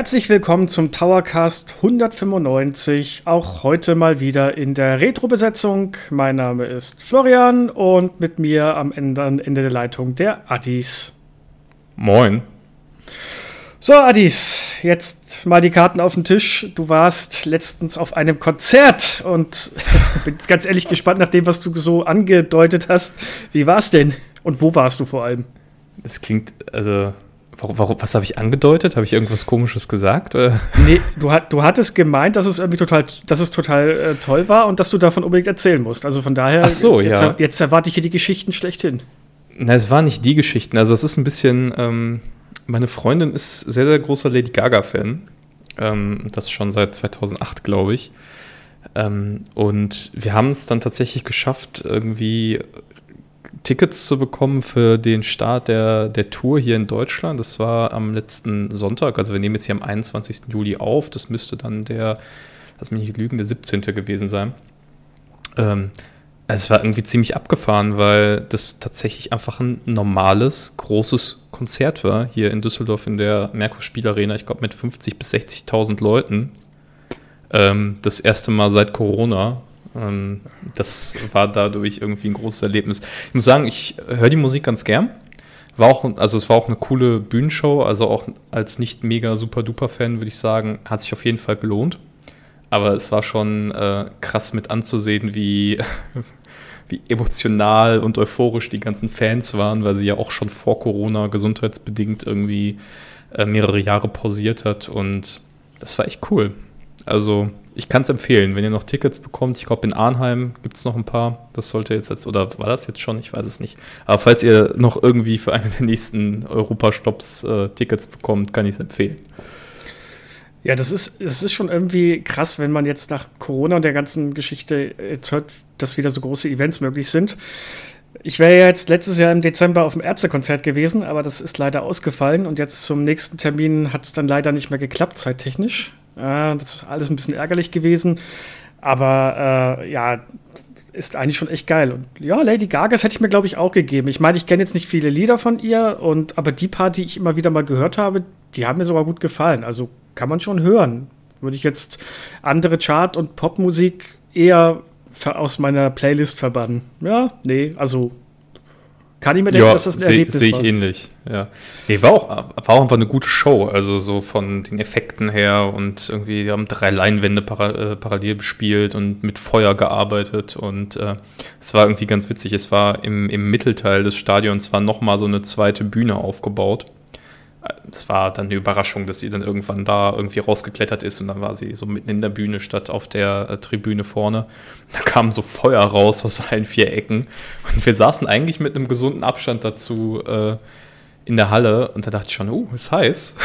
Herzlich willkommen zum Towercast 195, auch heute mal wieder in der Retro-Besetzung. Mein Name ist Florian und mit mir am Ende, Ende der Leitung der Addis. Moin. So, Addis, jetzt mal die Karten auf den Tisch. Du warst letztens auf einem Konzert und bin ganz ehrlich gespannt nach dem, was du so angedeutet hast. Wie war's denn? Und wo warst du vor allem? Das klingt, also Warum, warum, was habe ich angedeutet? Habe ich irgendwas Komisches gesagt? Oder? Nee, du, hat, du hattest gemeint, dass es irgendwie total, dass es total äh, toll war und dass du davon unbedingt erzählen musst. Also von daher, Ach so, jetzt, ja. jetzt erwarte ich hier die Geschichten schlechthin. Na, es waren nicht die Geschichten. Also es ist ein bisschen, ähm, meine Freundin ist sehr, sehr großer Lady Gaga-Fan. Ähm, das schon seit 2008, glaube ich. Ähm, und wir haben es dann tatsächlich geschafft, irgendwie Tickets zu bekommen für den Start der, der Tour hier in Deutschland. Das war am letzten Sonntag. Also wir nehmen jetzt hier am 21. Juli auf. Das müsste dann der, lass mich nicht lügen, der 17. gewesen sein. Ähm, also es war irgendwie ziemlich abgefahren, weil das tatsächlich einfach ein normales, großes Konzert war hier in Düsseldorf in der Merkur Spielarena. Ich glaube mit 50.000 bis 60.000 Leuten. Ähm, das erste Mal seit Corona. Ähm, das war dadurch irgendwie ein großes Erlebnis. Ich muss sagen, ich höre die Musik ganz gern. War auch, also es war auch eine coole Bühnenshow, also auch als nicht mega super duper Fan würde ich sagen, hat sich auf jeden Fall gelohnt. Aber es war schon äh, krass mit anzusehen, wie, wie emotional und euphorisch die ganzen Fans waren, weil sie ja auch schon vor Corona gesundheitsbedingt irgendwie äh, mehrere Jahre pausiert hat und das war echt cool. Also ich kann es empfehlen, wenn ihr noch Tickets bekommt. Ich glaube, in Arnheim gibt es noch ein paar. Das sollte jetzt, jetzt, oder war das jetzt schon? Ich weiß es nicht. Aber falls ihr noch irgendwie für einen der nächsten Europastops äh, Tickets bekommt, kann ich es empfehlen. Ja, das ist, das ist schon irgendwie krass, wenn man jetzt nach Corona und der ganzen Geschichte jetzt hört, dass wieder so große Events möglich sind. Ich wäre ja jetzt letztes Jahr im Dezember auf dem Ärztekonzert gewesen, aber das ist leider ausgefallen und jetzt zum nächsten Termin hat es dann leider nicht mehr geklappt, zeittechnisch. Äh, das ist alles ein bisschen ärgerlich gewesen. Aber äh, ja, ist eigentlich schon echt geil. Und ja, Lady Gaga, das hätte ich mir, glaube ich, auch gegeben. Ich meine, ich kenne jetzt nicht viele Lieder von ihr, und, aber die paar, die ich immer wieder mal gehört habe, die haben mir sogar gut gefallen. Also kann man schon hören. Würde ich jetzt andere Chart- und Popmusik eher aus meiner Playlist verbannen. Ja, nee, also kann ich mir denken, ja, dass das ein seh, Erlebnis seh ich war. ähnlich, ja. Nee, war auch, war auch einfach eine gute Show, also so von den Effekten her und irgendwie, die haben drei Leinwände para, äh, parallel bespielt und mit Feuer gearbeitet und äh, es war irgendwie ganz witzig. Es war im, im Mittelteil des Stadions war nochmal so eine zweite Bühne aufgebaut. Es war dann eine Überraschung, dass sie dann irgendwann da irgendwie rausgeklettert ist und dann war sie so mitten in der Bühne statt auf der äh, Tribüne vorne. Da kam so Feuer raus aus allen vier Ecken und wir saßen eigentlich mit einem gesunden Abstand dazu äh, in der Halle und da dachte ich schon, uh, ist heiß.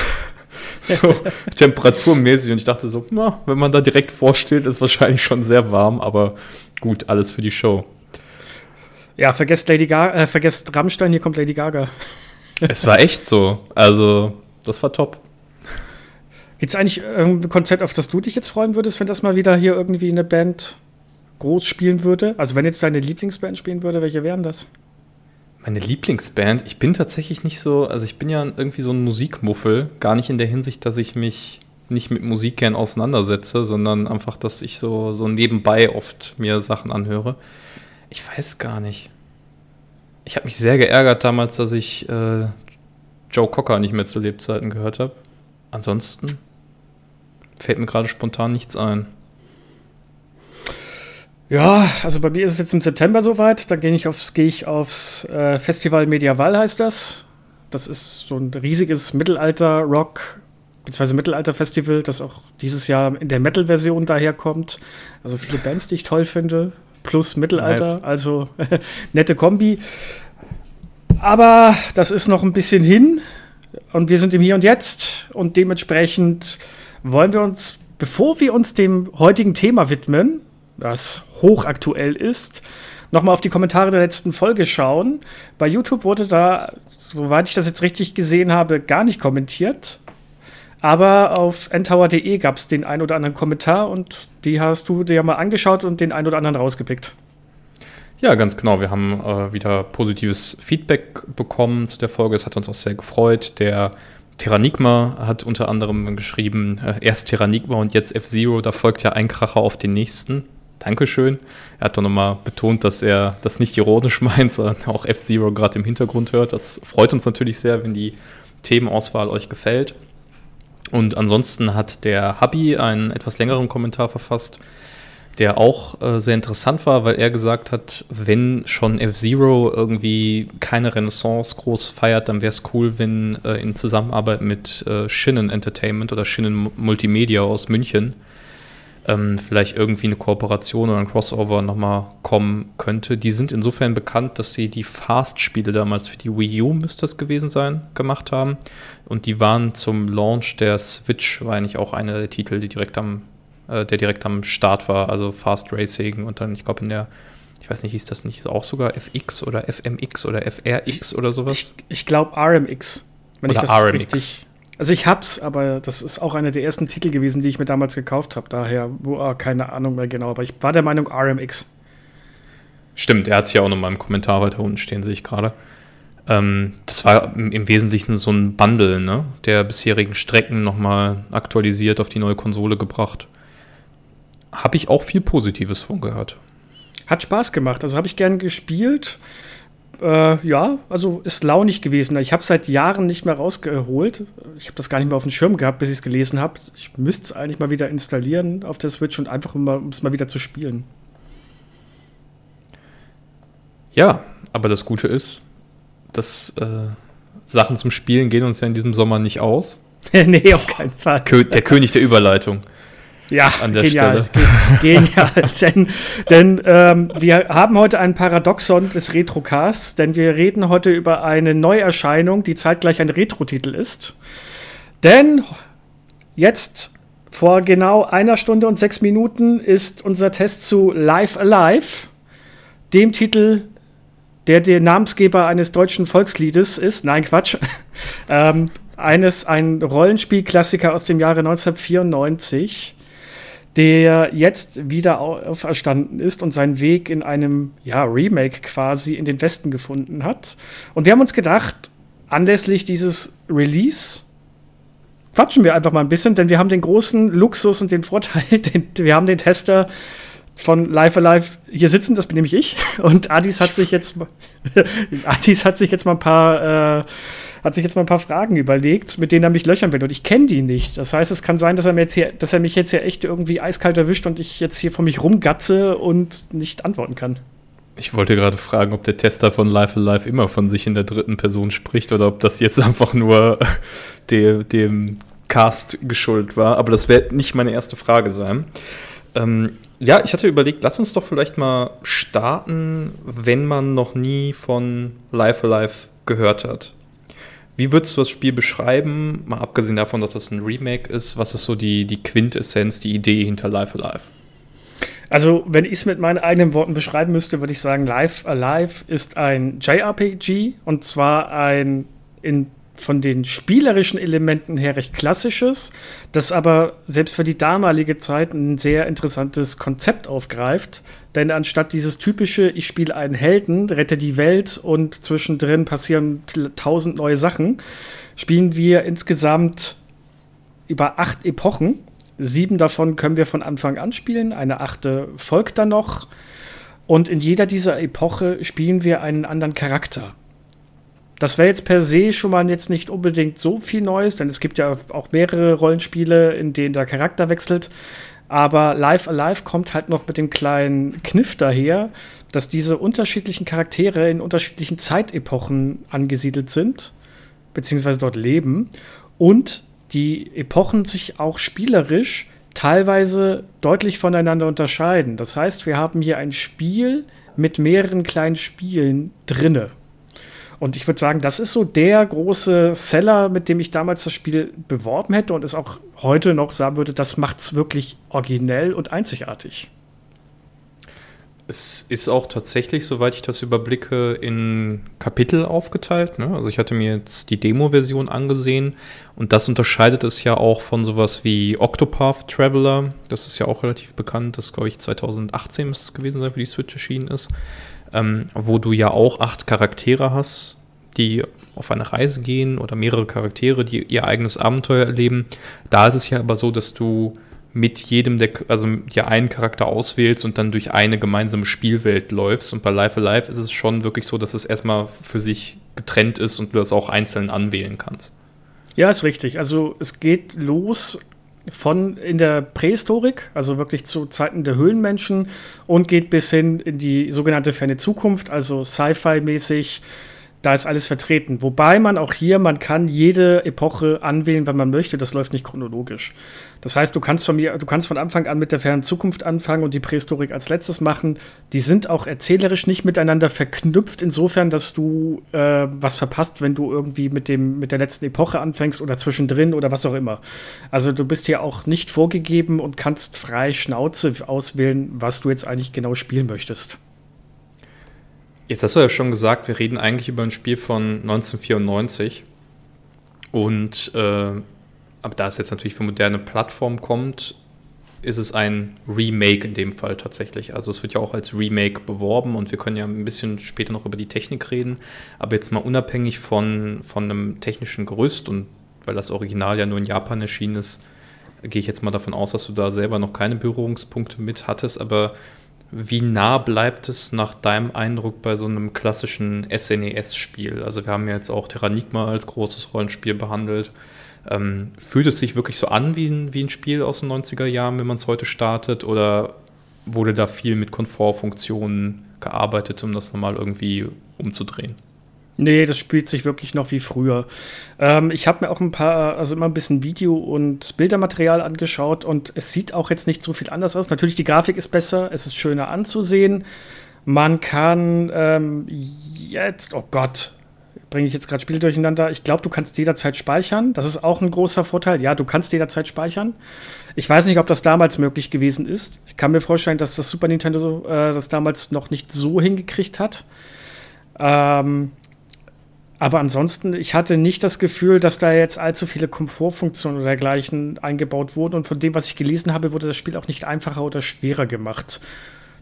so temperaturmäßig und ich dachte so, na, wenn man da direkt vorsteht, ist wahrscheinlich schon sehr warm, aber gut, alles für die Show. Ja, vergesst Lady Gaga, äh, vergesst Rammstein, hier kommt Lady Gaga. Es war echt so. Also, das war top. Gibt es eigentlich ein Konzert, auf das du dich jetzt freuen würdest, wenn das mal wieder hier irgendwie eine Band groß spielen würde? Also, wenn jetzt deine Lieblingsband spielen würde, welche wären das? Meine Lieblingsband? Ich bin tatsächlich nicht so, also ich bin ja irgendwie so ein Musikmuffel. Gar nicht in der Hinsicht, dass ich mich nicht mit Musik gern auseinandersetze, sondern einfach, dass ich so, so nebenbei oft mir Sachen anhöre. Ich weiß gar nicht. Ich habe mich sehr geärgert damals, dass ich äh, Joe Cocker nicht mehr zu Lebzeiten gehört habe. Ansonsten fällt mir gerade spontan nichts ein. Ja, also bei mir ist es jetzt im September soweit. Dann gehe ich aufs, gehe ich aufs äh, Festival Medieval, heißt das. Das ist so ein riesiges Mittelalter-Rock, beziehungsweise Mittelalter-Festival, das auch dieses Jahr in der Metal-Version daherkommt. Also viele Bands, die ich toll finde, plus Mittelalter, Nice. also nette Kombi. Aber das ist noch ein bisschen hin und wir sind im Hier und Jetzt und dementsprechend wollen wir uns, bevor wir uns dem heutigen Thema widmen, das hochaktuell ist, nochmal auf die Kommentare der letzten Folge schauen. Bei YouTube wurde da, soweit ich das jetzt richtig gesehen habe, gar nicht kommentiert. Aber auf ntower.de gab es den ein oder anderen Kommentar und die hast du dir mal angeschaut und den ein oder anderen rausgepickt. Ja, ganz genau. Wir haben äh, wieder positives Feedback bekommen zu der Folge. Es hat uns auch sehr gefreut. Der Terranigma hat unter anderem geschrieben, äh, erst Terranigma und jetzt F-Zero, da folgt ja ein Kracher auf den nächsten. Dankeschön. Er hat doch nochmal betont, dass er das nicht ironisch meint, sondern auch F-Zero gerade im Hintergrund hört. Das freut uns natürlich sehr, wenn die Themenauswahl euch gefällt. Und ansonsten hat der Hubby einen etwas längeren Kommentar verfasst, der auch äh, sehr interessant war, weil er gesagt hat, wenn schon F-Zero irgendwie keine Renaissance groß feiert, dann wäre es cool, wenn äh, in Zusammenarbeit mit äh, Shinnen Entertainment oder Shinnen Multimedia aus München ähm, vielleicht irgendwie eine Kooperation oder ein Crossover nochmal kommen könnte. Die sind insofern bekannt, dass sie die Fast-Spiele damals für die Wii U, müsste das gewesen sein, gemacht haben. Und die waren zum Launch der Switch, war eigentlich auch einer der Titel, die direkt am, äh, der direkt am Start war, also Fast Racing und dann, ich glaube, in der ich weiß nicht, hieß das nicht auch sogar FX oder FMX oder FRX oder sowas? Ich, ich glaube RMX. Wenn oder ich das RMX. richtig also ich hab's, aber das ist auch einer der ersten Titel gewesen, die ich mir damals gekauft habe. Daher, boah, keine Ahnung mehr genau. Aber ich war der Meinung RMX. Stimmt, er hat es ja auch noch mal im Kommentar weiter unten stehen, sehe ich gerade. Ähm, das war im Wesentlichen so ein Bundle, ne? Der bisherigen Strecken noch mal aktualisiert auf die neue Konsole gebracht. Habe ich auch viel Positives von gehört. Hat Spaß gemacht. Also habe ich gern gespielt. Äh, ja, also ist launig gewesen. Ich habe es seit Jahren nicht mehr rausgeholt. Ich habe das gar nicht mehr auf dem Schirm gehabt, bis ich es gelesen habe. Ich müsste es eigentlich mal wieder installieren auf der Switch und einfach um es mal wieder zu spielen. Ja, aber das Gute ist, dass äh, Sachen zum Spielen gehen uns ja in diesem Sommer nicht aus. nee, auf keinen Fall. Der König der Überleitung. Ja, genial, Stelle. Genial. denn denn ähm, wir haben heute ein Paradoxon des Retrocasts, denn wir reden heute über eine Neuerscheinung, die zeitgleich ein Retro-Titel ist. Denn jetzt vor genau einer Stunde und sechs Minuten ist unser Test zu Live Alive, dem Titel, der der Namensgeber eines deutschen Volksliedes ist. Nein, Quatsch. ähm, eines, ein Rollenspielklassiker aus dem Jahre 1994 der jetzt wieder auferstanden ist und seinen Weg in einem ja, Remake quasi in den Westen gefunden hat. Und wir haben uns gedacht, anlässlich dieses Release quatschen wir einfach mal ein bisschen, denn wir haben den großen Luxus und den Vorteil, den, wir haben den Tester von Live Alive hier sitzen, das bin nämlich ich. Und Adis hat sich jetzt, Adis hat sich jetzt mal ein paar äh, hat sich jetzt mal ein paar Fragen überlegt, mit denen er mich löchern will. Und ich kenne die nicht. Das heißt, es kann sein, dass er, mir jetzt hier, dass er mich jetzt hier echt irgendwie eiskalt erwischt und ich jetzt hier vor mich rumgatze und nicht antworten kann. Ich wollte gerade fragen, ob der Tester von Life Alive immer von sich in der dritten Person spricht oder ob das jetzt einfach nur dem, dem Cast geschuldet war. Aber das wird nicht meine erste Frage sein. Ähm, ja, ich hatte überlegt, lass uns doch vielleicht mal starten, wenn man noch nie von Life Alive gehört hat. Wie würdest du das Spiel beschreiben, mal abgesehen davon, dass es ein Remake ist? Was ist so die, die Quintessenz, die Idee hinter Life Alive? Also, wenn ich es mit meinen eigenen Worten beschreiben müsste, würde ich sagen, Life Alive ist ein JRPG und zwar ein in von den spielerischen Elementen her recht klassisches, das aber selbst für die damalige Zeit ein sehr interessantes Konzept aufgreift. Denn anstatt dieses typische, ich spiele einen Helden, rette die Welt und zwischendrin passieren tausend neue Sachen, spielen wir insgesamt über acht Epochen. Sieben davon können wir von Anfang an spielen, eine achte folgt dann noch. Und in jeder dieser Epoche spielen wir einen anderen Charakter. Das wäre jetzt per se schon mal jetzt nicht unbedingt so viel Neues, denn es gibt ja auch mehrere Rollenspiele, in denen der Charakter wechselt. Aber Life Alive kommt halt noch mit dem kleinen Kniff daher, dass diese unterschiedlichen Charaktere in unterschiedlichen Zeitepochen angesiedelt sind, beziehungsweise dort leben. Und die Epochen sich auch spielerisch teilweise deutlich voneinander unterscheiden. Das heißt, wir haben hier ein Spiel mit mehreren kleinen Spielen drinne. Und ich würde sagen, das ist so der große Seller, mit dem ich damals das Spiel beworben hätte und es auch heute noch sagen würde, das macht es wirklich originell und einzigartig. Es ist auch tatsächlich, soweit ich das überblicke, in Kapitel aufgeteilt. Ne? Also ich hatte mir jetzt die Demo-Version angesehen und das unterscheidet es ja auch von sowas wie Octopath Traveler. Das ist ja auch relativ bekannt. Das glaube ich 2018 müsste es gewesen sein, für die Switch erschienen ist ähm, wo du ja auch acht Charaktere hast, die auf eine Reise gehen oder mehrere Charaktere, die ihr eigenes Abenteuer erleben. Da ist es ja aber so, dass du mit jedem der, also ja einen Charakter auswählst und dann durch eine gemeinsame Spielwelt läufst. Und bei Life Alive ist es schon wirklich so, dass es erstmal für sich getrennt ist und du das auch einzeln anwählen kannst. Ja, ist richtig. Also es geht los von in der Prähistorik, also wirklich zu Zeiten der Höhlenmenschen und geht bis hin in die sogenannte ferne Zukunft, also Sci-Fi-mäßig da ist alles vertreten. Wobei man auch hier, man kann jede Epoche anwählen, wenn man möchte. Das läuft nicht chronologisch. Das heißt, du kannst von mir, du kannst von Anfang an mit der fernen Zukunft anfangen und die Prähistorik als letztes machen. Die sind auch erzählerisch nicht miteinander verknüpft, insofern, dass du äh, was verpasst, wenn du irgendwie mit dem, mit der letzten Epoche anfängst oder zwischendrin oder was auch immer. Also du bist hier auch nicht vorgegeben und kannst frei Schnauze auswählen, was du jetzt eigentlich genau spielen möchtest. Jetzt hast du ja schon gesagt, wir reden eigentlich über ein Spiel von 1994. Und äh, aber da es jetzt natürlich für moderne Plattformen kommt, ist es ein Remake in dem Fall tatsächlich. Also es wird ja auch als Remake beworben und wir können ja ein bisschen später noch über die Technik reden. Aber jetzt mal unabhängig von, von einem technischen Gerüst und weil das Original ja nur in Japan erschienen ist, gehe ich jetzt mal davon aus, dass du da selber noch keine Berührungspunkte mit hattest. Aber wie nah bleibt es nach deinem Eindruck bei so einem klassischen SNES-Spiel? Also wir haben ja jetzt auch Terranigma als großes Rollenspiel behandelt. Ähm, fühlt es sich wirklich so an wie ein, wie ein Spiel aus den 90er Jahren, wenn man es heute startet? Oder wurde da viel mit Komfortfunktionen gearbeitet, um das nochmal irgendwie umzudrehen? Nee, das spielt sich wirklich noch wie früher. Ähm, ich habe mir auch ein paar, also immer ein bisschen Video- und Bildermaterial angeschaut und es sieht auch jetzt nicht so viel anders aus. Natürlich, die Grafik ist besser, es ist schöner anzusehen. Man kann ähm, jetzt, oh Gott, bringe ich jetzt gerade Spiele durcheinander. Ich glaube, du kannst jederzeit speichern. Das ist auch ein großer Vorteil. Ja, du kannst jederzeit speichern. Ich weiß nicht, ob das damals möglich gewesen ist. Ich kann mir vorstellen, dass das Super Nintendo äh, das damals noch nicht so hingekriegt hat. Ähm, aber ansonsten, ich hatte nicht das Gefühl, dass da jetzt allzu viele Komfortfunktionen oder dergleichen eingebaut wurden. Und von dem, was ich gelesen habe, wurde das Spiel auch nicht einfacher oder schwerer gemacht.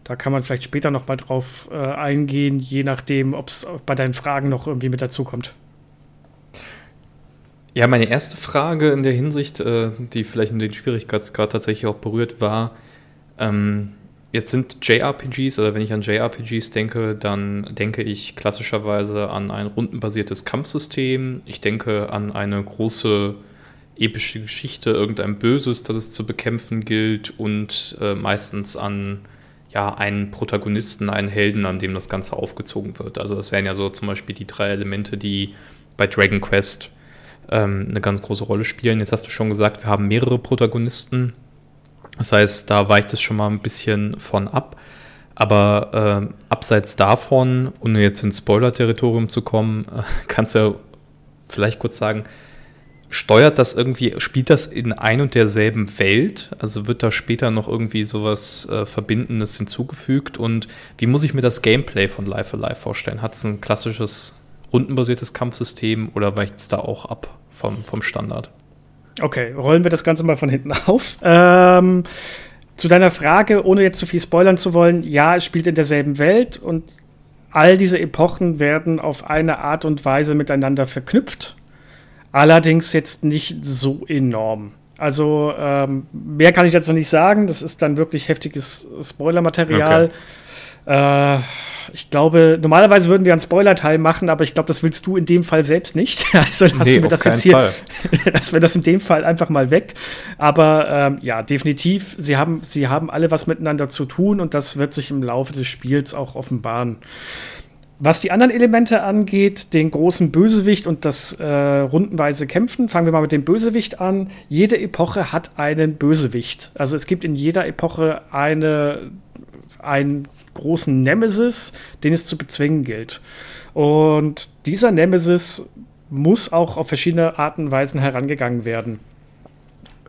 Da kann man vielleicht später noch mal drauf äh, eingehen, je nachdem, ob es bei deinen Fragen noch irgendwie mit dazukommt. Ja, meine erste Frage in der Hinsicht, äh, die vielleicht in den Schwierigkeitsgrad tatsächlich auch berührt war, ähm, Jetzt sind JRPGs, oder wenn ich an JRPGs denke, dann denke ich klassischerweise an ein rundenbasiertes Kampfsystem. Ich denke an eine große epische Geschichte, irgendein Böses, das es zu bekämpfen gilt und äh, meistens an ja, einen Protagonisten, einen Helden, an dem das Ganze aufgezogen wird. Also das wären ja so zum Beispiel die drei Elemente, die bei Dragon Quest ähm, eine ganz große Rolle spielen. Jetzt hast du schon gesagt, wir haben mehrere Protagonisten das heißt, da weicht es schon mal ein bisschen von ab. Aber äh, abseits davon, ohne jetzt ins Spoiler-Territorium zu kommen, äh, kannst du ja vielleicht kurz sagen, steuert das irgendwie, spielt das in ein und derselben Welt? Also wird da später noch irgendwie sowas äh, Verbindendes hinzugefügt? Und wie muss ich mir das Gameplay von Life Alive vorstellen? Hat es ein klassisches rundenbasiertes Kampfsystem oder weicht es da auch ab vom, vom Standard? Okay, rollen wir das Ganze mal von hinten auf. Ähm, zu deiner Frage, ohne jetzt zu viel spoilern zu wollen, ja, es spielt in derselben Welt und all diese Epochen werden auf eine Art und Weise miteinander verknüpft. Allerdings jetzt nicht so enorm. Also ähm, mehr kann ich dazu nicht sagen. Das ist dann wirklich heftiges Spoilermaterial. Okay. Äh, ich glaube, normalerweise würden wir einen Spoiler-Teil machen, aber ich glaube, das willst du in dem Fall selbst nicht. Also lassen nee, wir das jetzt hier, lassen wir das in dem Fall einfach mal weg. Aber ähm, ja, definitiv, sie haben, sie haben alle was miteinander zu tun und das wird sich im Laufe des Spiels auch offenbaren. Was die anderen Elemente angeht, den großen Bösewicht und das äh, rundenweise Kämpfen, fangen wir mal mit dem Bösewicht an. Jede Epoche hat einen Bösewicht. Also es gibt in jeder Epoche eine, ein großen Nemesis, den es zu bezwingen gilt. Und dieser Nemesis muss auch auf verschiedene Arten und Weisen herangegangen werden.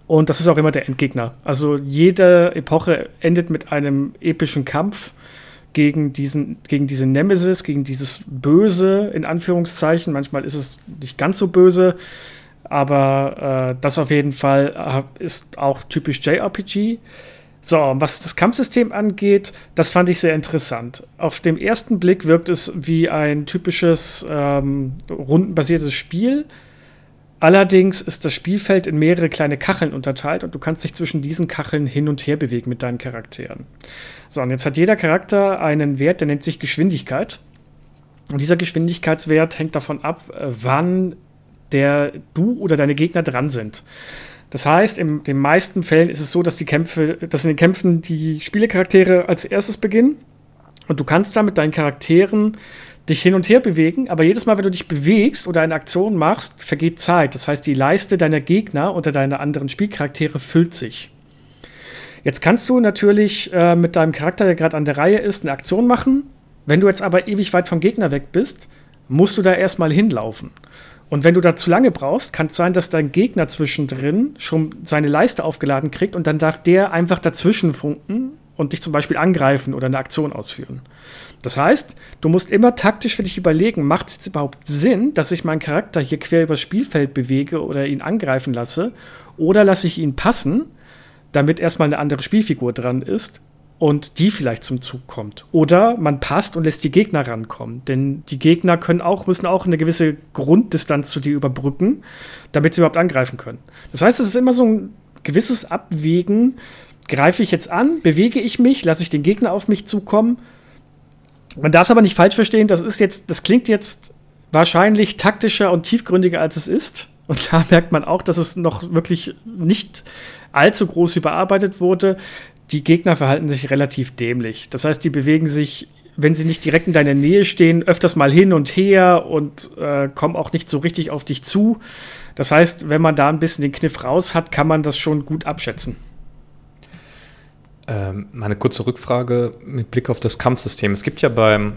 Und das ist auch immer der Endgegner. Also jede Epoche endet mit einem epischen Kampf gegen diesen, gegen diese Nemesis, gegen dieses Böse, in Anführungszeichen. Manchmal ist es nicht ganz so böse, aber äh, das auf jeden Fall äh, ist auch typisch JRPG. So, was das Kampfsystem angeht, das fand ich sehr interessant. Auf dem ersten Blick wirkt es wie ein typisches ähm, rundenbasiertes Spiel. Allerdings ist das Spielfeld in mehrere kleine Kacheln unterteilt und du kannst dich zwischen diesen Kacheln hin und her bewegen mit deinen Charakteren. So, und jetzt hat jeder Charakter einen Wert, der nennt sich Geschwindigkeit. Und dieser Geschwindigkeitswert hängt davon ab, äh, wann der du oder deine Gegner dran sind. Das heißt, in den meisten Fällen ist es so, dass die Kämpfe, dass in den Kämpfen die Spielecharaktere als erstes beginnen. Und du kannst da mit deinen Charakteren dich hin und her bewegen, aber jedes Mal, wenn du dich bewegst oder eine Aktion machst, vergeht Zeit. Das heißt, die Leiste deiner Gegner oder deiner anderen Spielcharaktere füllt sich. Jetzt kannst du natürlich äh, mit deinem Charakter, der gerade an der Reihe ist, eine Aktion machen. Wenn du jetzt aber ewig weit vom Gegner weg bist, musst du da erstmal hinlaufen. Und wenn du da zu lange brauchst, kann es sein, dass dein Gegner zwischendrin schon seine Leiste aufgeladen kriegt und dann darf der einfach dazwischen funken und dich zum Beispiel angreifen oder eine Aktion ausführen. Das heißt, du musst immer taktisch für dich überlegen, macht es jetzt überhaupt Sinn, dass ich meinen Charakter hier quer übers Spielfeld bewege oder ihn angreifen lasse? Oder lasse ich ihn passen, damit erstmal eine andere Spielfigur dran ist und die vielleicht zum Zug kommt. Oder man passt und lässt die Gegner rankommen. Denn die Gegner können auch, müssen auch eine gewisse Grunddistanz zu dir überbrücken, damit sie überhaupt angreifen können. Das heißt, es ist immer so ein gewisses Abwägen. Greife ich jetzt an, bewege ich mich, lasse ich den Gegner auf mich zukommen. Man darf es aber nicht falsch verstehen, das ist jetzt, das klingt jetzt wahrscheinlich taktischer und tiefgründiger als es ist. Und da merkt man auch, dass es noch wirklich nicht allzu groß überarbeitet wurde die Gegner verhalten sich relativ dämlich. Das heißt, die bewegen sich, wenn sie nicht direkt in deiner Nähe stehen, öfters mal hin und her und äh, kommen auch nicht so richtig auf dich zu. Das heißt, wenn man da ein bisschen den Kniff raus hat, kann man das schon gut abschätzen. Ähm, meine kurze Rückfrage mit Blick auf das Kampfsystem. Es gibt ja beim,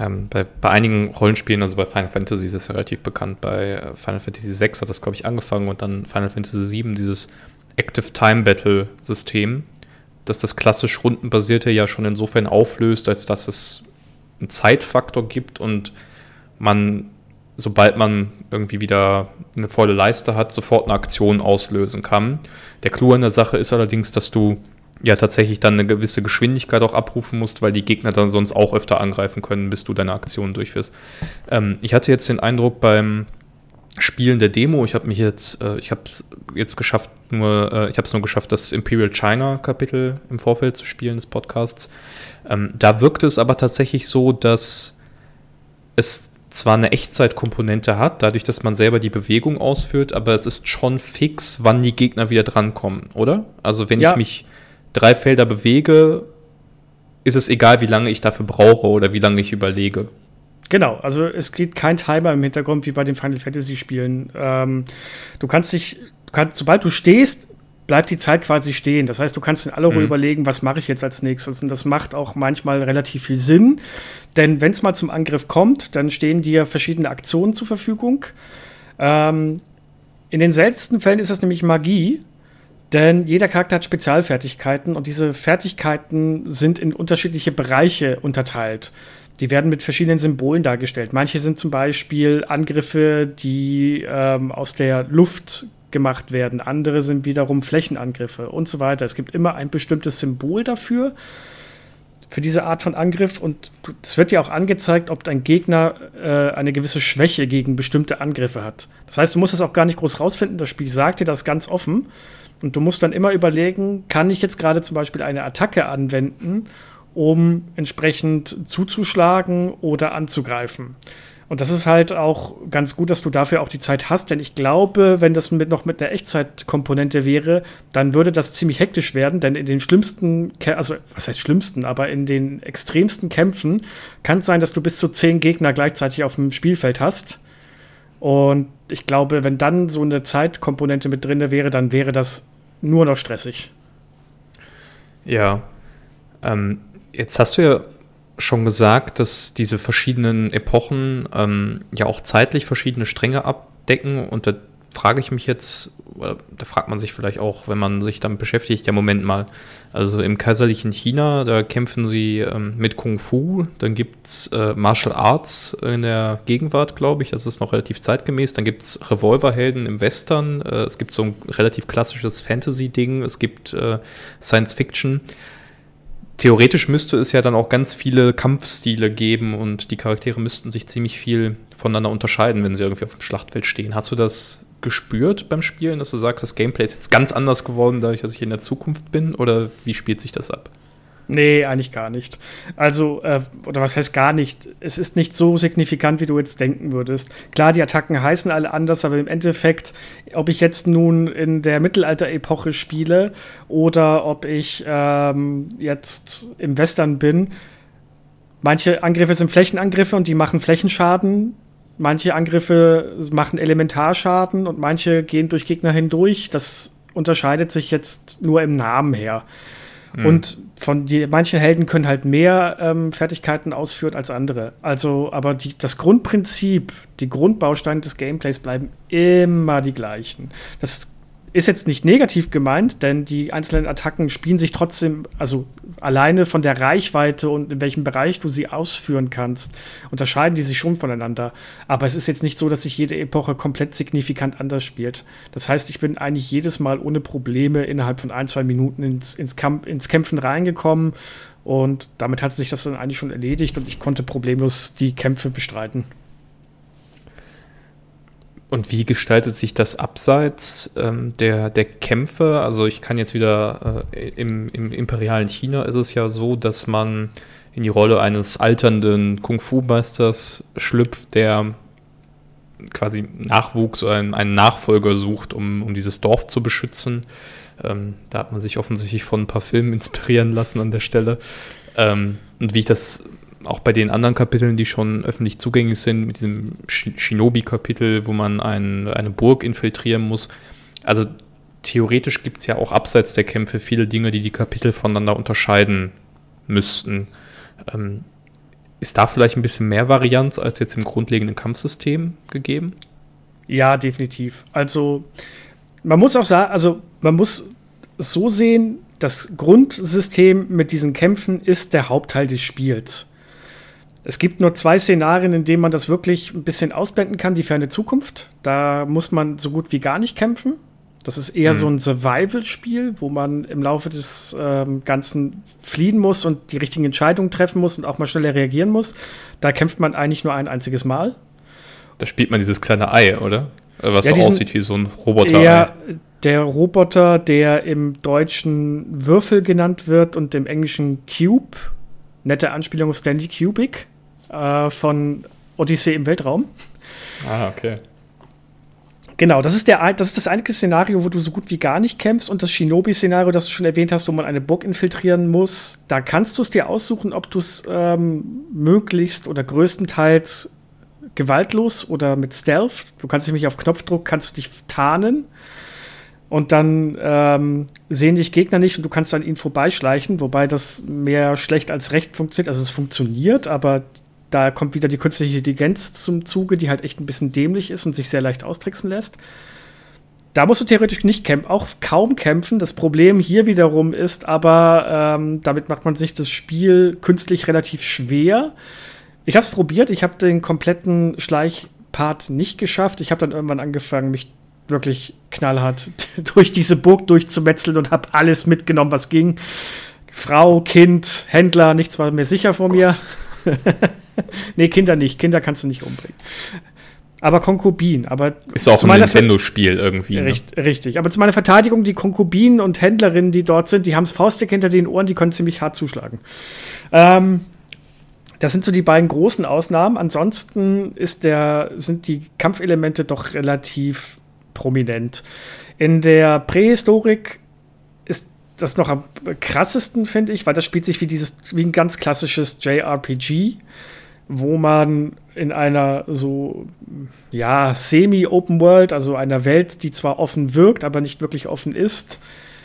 ähm, bei, bei, einigen Rollenspielen, also bei Final Fantasy ist es ja relativ bekannt, bei äh, Final Fantasy VI hat das, glaube ich, angefangen und dann Final Fantasy VII, dieses Active Time Battle System, dass das klassisch rundenbasierte ja schon insofern auflöst, als dass es einen Zeitfaktor gibt und man, sobald man irgendwie wieder eine volle Leiste hat, sofort eine Aktion auslösen kann. Der Clou an der Sache ist allerdings, dass du ja tatsächlich dann eine gewisse Geschwindigkeit auch abrufen musst, weil die Gegner dann sonst auch öfter angreifen können, bis du deine Aktion durchführst. Ähm, ich hatte jetzt den Eindruck beim Spielen der Demo. Ich habe mich jetzt, äh, ich habe es jetzt geschafft, nur, äh, ich habe es nur geschafft, das Imperial China Kapitel im Vorfeld zu spielen des Podcasts. Ähm, da wirkt es aber tatsächlich so, dass es zwar eine Echtzeitkomponente hat, dadurch, dass man selber die Bewegung ausführt, aber es ist schon fix, wann die Gegner wieder drankommen, oder? Also wenn ja. ich mich drei Felder bewege, ist es egal, wie lange ich dafür brauche oder wie lange ich überlege. Genau, also es geht kein Timer im Hintergrund wie bei den Final Fantasy Spielen. Ähm, du kannst dich, du kannst, sobald du stehst, bleibt die Zeit quasi stehen. Das heißt, du kannst in aller Ruhe mhm. überlegen, was mache ich jetzt als nächstes. Und das macht auch manchmal relativ viel Sinn. Denn wenn es mal zum Angriff kommt, dann stehen dir verschiedene Aktionen zur Verfügung. Ähm, in den seltensten Fällen ist das nämlich Magie. Denn jeder Charakter hat Spezialfertigkeiten und diese Fertigkeiten sind in unterschiedliche Bereiche unterteilt. Die werden mit verschiedenen Symbolen dargestellt. Manche sind zum Beispiel Angriffe, die ähm, aus der Luft gemacht werden. Andere sind wiederum Flächenangriffe und so weiter. Es gibt immer ein bestimmtes Symbol dafür, für diese Art von Angriff. Und es wird ja auch angezeigt, ob dein Gegner äh, eine gewisse Schwäche gegen bestimmte Angriffe hat. Das heißt, du musst es auch gar nicht groß rausfinden. Das Spiel sagt dir das ganz offen. Und du musst dann immer überlegen, kann ich jetzt gerade zum Beispiel eine Attacke anwenden um entsprechend zuzuschlagen oder anzugreifen. Und das ist halt auch ganz gut, dass du dafür auch die Zeit hast, denn ich glaube, wenn das mit, noch mit einer Echtzeitkomponente wäre, dann würde das ziemlich hektisch werden, denn in den schlimmsten, also was heißt schlimmsten, aber in den extremsten Kämpfen kann es sein, dass du bis zu zehn Gegner gleichzeitig auf dem Spielfeld hast. Und ich glaube, wenn dann so eine Zeitkomponente mit drin wäre, dann wäre das nur noch stressig. Ja. Ähm, Jetzt hast du ja schon gesagt, dass diese verschiedenen Epochen ähm, ja auch zeitlich verschiedene Stränge abdecken. Und da frage ich mich jetzt, da fragt man sich vielleicht auch, wenn man sich damit beschäftigt, ja, Moment mal. Also im kaiserlichen China, da kämpfen sie ähm, mit Kung Fu, dann gibt es äh, Martial Arts in der Gegenwart, glaube ich, das ist noch relativ zeitgemäß. Dann gibt es Revolverhelden im Western, äh, es gibt so ein relativ klassisches Fantasy-Ding, es gibt äh, Science Fiction theoretisch müsste es ja dann auch ganz viele Kampfstile geben und die Charaktere müssten sich ziemlich viel voneinander unterscheiden, wenn sie irgendwie auf dem Schlachtfeld stehen. Hast du das gespürt beim Spielen, dass du sagst, das Gameplay ist jetzt ganz anders geworden, dadurch, dass ich in der Zukunft bin? Oder wie spielt sich das ab? Nee, eigentlich gar nicht. Also, äh, oder was heißt gar nicht? Es ist nicht so signifikant, wie du jetzt denken würdest. Klar, die Attacken heißen alle anders, aber im Endeffekt, ob ich jetzt nun in der Mittelalter-Epoche spiele oder ob ich ähm, jetzt im Western bin, manche Angriffe sind Flächenangriffe und die machen Flächenschaden. Manche Angriffe machen Elementarschaden und manche gehen durch Gegner hindurch. Das unterscheidet sich jetzt nur im Namen her. Mhm. Und von die, manche Helden können halt mehr ähm, Fertigkeiten ausführen als andere. Also, aber die, das Grundprinzip, die Grundbausteine des Gameplays bleiben immer die gleichen. Das ist jetzt nicht negativ gemeint, denn die einzelnen Attacken spielen sich trotzdem, also alleine von der Reichweite und in welchem Bereich du sie ausführen kannst, unterscheiden die sich schon voneinander. Aber es ist jetzt nicht so, dass sich jede Epoche komplett signifikant anders spielt. Das heißt, ich bin eigentlich jedes Mal ohne Probleme innerhalb von ein, zwei Minuten ins, ins, Kamp ins Kämpfen reingekommen und damit hat sich das dann eigentlich schon erledigt und ich konnte problemlos die Kämpfe bestreiten. Und wie gestaltet sich das abseits ähm, der, der Kämpfe? Also ich kann jetzt wieder, äh, im, im imperialen China ist es ja so, dass man in die Rolle eines alternden Kung-Fu-Meisters schlüpft, der quasi Nachwuchs oder einen, einen Nachfolger sucht, um, um dieses Dorf zu beschützen. Ähm, da hat man sich offensichtlich von ein paar Filmen inspirieren lassen an der Stelle. Ähm, und wie ich das auch bei den anderen Kapiteln, die schon öffentlich zugänglich sind, mit diesem Shinobi-Kapitel, wo man ein, eine Burg infiltrieren muss. Also theoretisch gibt es ja auch abseits der Kämpfe viele Dinge, die die Kapitel voneinander unterscheiden müssten. Ähm, ist da vielleicht ein bisschen mehr Varianz als jetzt im grundlegenden Kampfsystem gegeben? Ja, definitiv. Also man muss auch sagen, also man muss so sehen, das Grundsystem mit diesen Kämpfen ist der Hauptteil des Spiels. Es gibt nur zwei Szenarien, in denen man das wirklich ein bisschen ausblenden kann. Die ferne Zukunft. Da muss man so gut wie gar nicht kämpfen. Das ist eher mhm. so ein Survival-Spiel, wo man im Laufe des ähm, Ganzen fliehen muss und die richtigen Entscheidungen treffen muss und auch mal schneller reagieren muss. Da kämpft man eigentlich nur ein einziges Mal. Da spielt man dieses kleine Ei, oder? Äh, was ja, so diesen, aussieht wie so ein Roboter. Ja, der Roboter, der im Deutschen Würfel genannt wird und im Englischen Cube. Nette Anspielung auf Stanley Kubrick äh, von Odyssee im Weltraum. Ah, okay. Genau, das ist, der, das ist das einzige Szenario, wo du so gut wie gar nicht kämpfst. Und das Shinobi-Szenario, das du schon erwähnt hast, wo man eine Burg infiltrieren muss, da kannst du es dir aussuchen, ob du es ähm, möglichst oder größtenteils gewaltlos oder mit Stealth, du kannst nämlich auf Knopfdruck, kannst du dich tarnen und dann ähm, sehen dich Gegner nicht und du kannst an ihnen vorbeischleichen, wobei das mehr schlecht als recht funktioniert. Also es funktioniert, aber da kommt wieder die künstliche Intelligenz zum Zuge, die halt echt ein bisschen dämlich ist und sich sehr leicht austricksen lässt. Da musst du theoretisch nicht kämpfen, auch kaum kämpfen. Das Problem hier wiederum ist aber, ähm, damit macht man sich das Spiel künstlich relativ schwer. Ich habe es probiert, ich habe den kompletten Schleichpart nicht geschafft. Ich habe dann irgendwann angefangen, mich wirklich knallhart durch diese Burg durchzumetzeln und habe alles mitgenommen, was ging. Frau, Kind, Händler, nichts war mehr sicher vor mir. nee, Kinder nicht. Kinder kannst du nicht umbringen. Aber Konkubin. Aber ist auch ein Nintendo-Spiel irgendwie. Richtig, ne? richtig. Aber zu meiner Verteidigung, die Konkubinen und Händlerinnen, die dort sind, die haben das Faustdick hinter den Ohren, die können ziemlich hart zuschlagen. Ähm, das sind so die beiden großen Ausnahmen. Ansonsten ist der, sind die Kampfelemente doch relativ prominent. In der Prähistorik ist das noch am krassesten, finde ich, weil das spielt sich wie dieses, wie ein ganz klassisches JRPG, wo man in einer so, ja, semi-open World, also einer Welt, die zwar offen wirkt, aber nicht wirklich offen ist,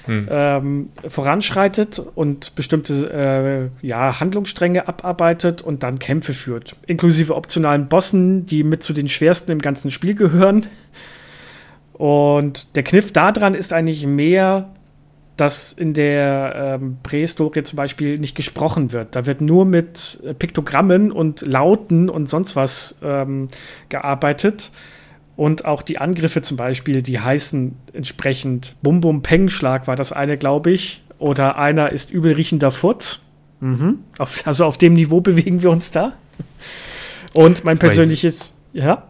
hm. ähm, voranschreitet und bestimmte äh, ja, Handlungsstränge abarbeitet und dann Kämpfe führt. Inklusive optionalen Bossen, die mit zu den schwersten im ganzen Spiel gehören. Und der Kniff daran ist eigentlich mehr, dass in der ähm, Prähistorie zum Beispiel nicht gesprochen wird. Da wird nur mit Piktogrammen und Lauten und sonst was ähm, gearbeitet. Und auch die Angriffe zum Beispiel, die heißen entsprechend Bum Bum Peng Schlag war das eine, glaube ich. Oder einer ist übelriechender Furz. Mhm. Auf, also auf dem Niveau bewegen wir uns da. Und mein persönliches, ja.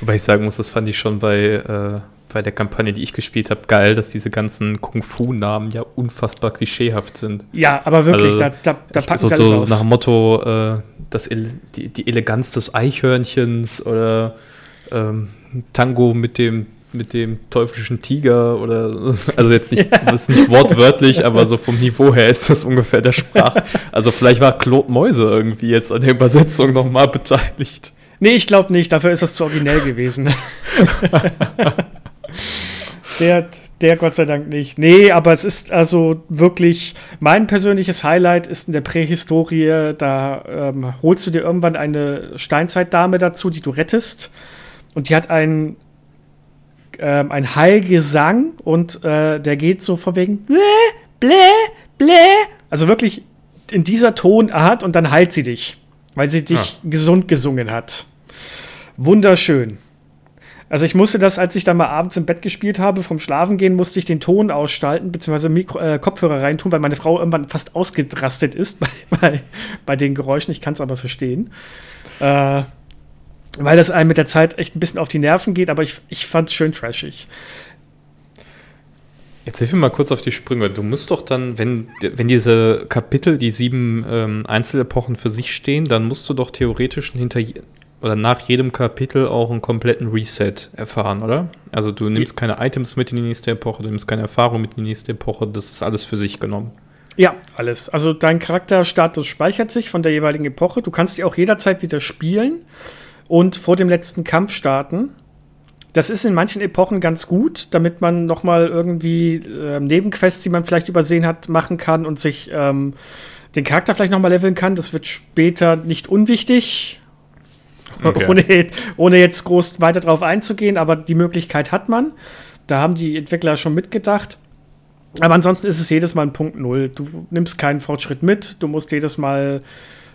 Wobei ich sagen muss, das fand ich schon bei, äh, bei der Kampagne, die ich gespielt habe, geil, dass diese ganzen Kung-Fu-Namen ja unfassbar klischeehaft sind. Ja, aber wirklich, also, da, da, da packen so, sie alles so aus. nach dem Motto, äh, das, die, die Eleganz des Eichhörnchens oder ähm, Tango mit dem mit dem teuflischen Tiger oder also jetzt nicht, ja. das ist nicht wortwörtlich, aber so vom Niveau her ist das ungefähr der Sprach. Also vielleicht war Claude Mäuse irgendwie jetzt an der Übersetzung nochmal beteiligt. Nee, ich glaube nicht, dafür ist das zu originell gewesen. der, der Gott sei Dank nicht. Nee, aber es ist also wirklich mein persönliches Highlight ist in der Prähistorie, da ähm, holst du dir irgendwann eine Steinzeitdame dazu, die du rettest und die hat einen ähm, ein Heilgesang und äh, der geht so von wegen blä, blä, blä. Also wirklich in dieser Tonart und dann heilt sie dich, weil sie dich ah. gesund gesungen hat. Wunderschön. Also ich musste das, als ich dann mal abends im Bett gespielt habe, vom Schlafengehen musste ich den Ton ausschalten, beziehungsweise Mikro, äh, Kopfhörer reintun, weil meine Frau irgendwann fast ausgerastet ist bei, bei, bei den Geräuschen. Ich kann es aber verstehen. Äh, weil das einem mit der Zeit echt ein bisschen auf die Nerven geht, aber ich, ich fand es schön trashig. Jetzt hilf mir mal kurz auf die Sprünge. Du musst doch dann, wenn, wenn diese Kapitel, die sieben ähm, Einzelepochen für sich stehen, dann musst du doch theoretisch hinter oder nach jedem Kapitel auch einen kompletten Reset erfahren, oder? Also du nimmst keine Items mit in die nächste Epoche, du nimmst keine Erfahrung mit in die nächste Epoche, das ist alles für sich genommen. Ja, alles. Also dein Charakterstatus speichert sich von der jeweiligen Epoche. Du kannst die auch jederzeit wieder spielen und vor dem letzten Kampf starten. Das ist in manchen Epochen ganz gut, damit man noch mal irgendwie äh, Nebenquests, die man vielleicht übersehen hat, machen kann und sich ähm, den Charakter vielleicht noch mal leveln kann. Das wird später nicht unwichtig, okay. ohne, ohne jetzt groß weiter drauf einzugehen, aber die Möglichkeit hat man. Da haben die Entwickler schon mitgedacht. Aber ansonsten ist es jedes Mal ein Punkt Null. Du nimmst keinen Fortschritt mit, du musst jedes Mal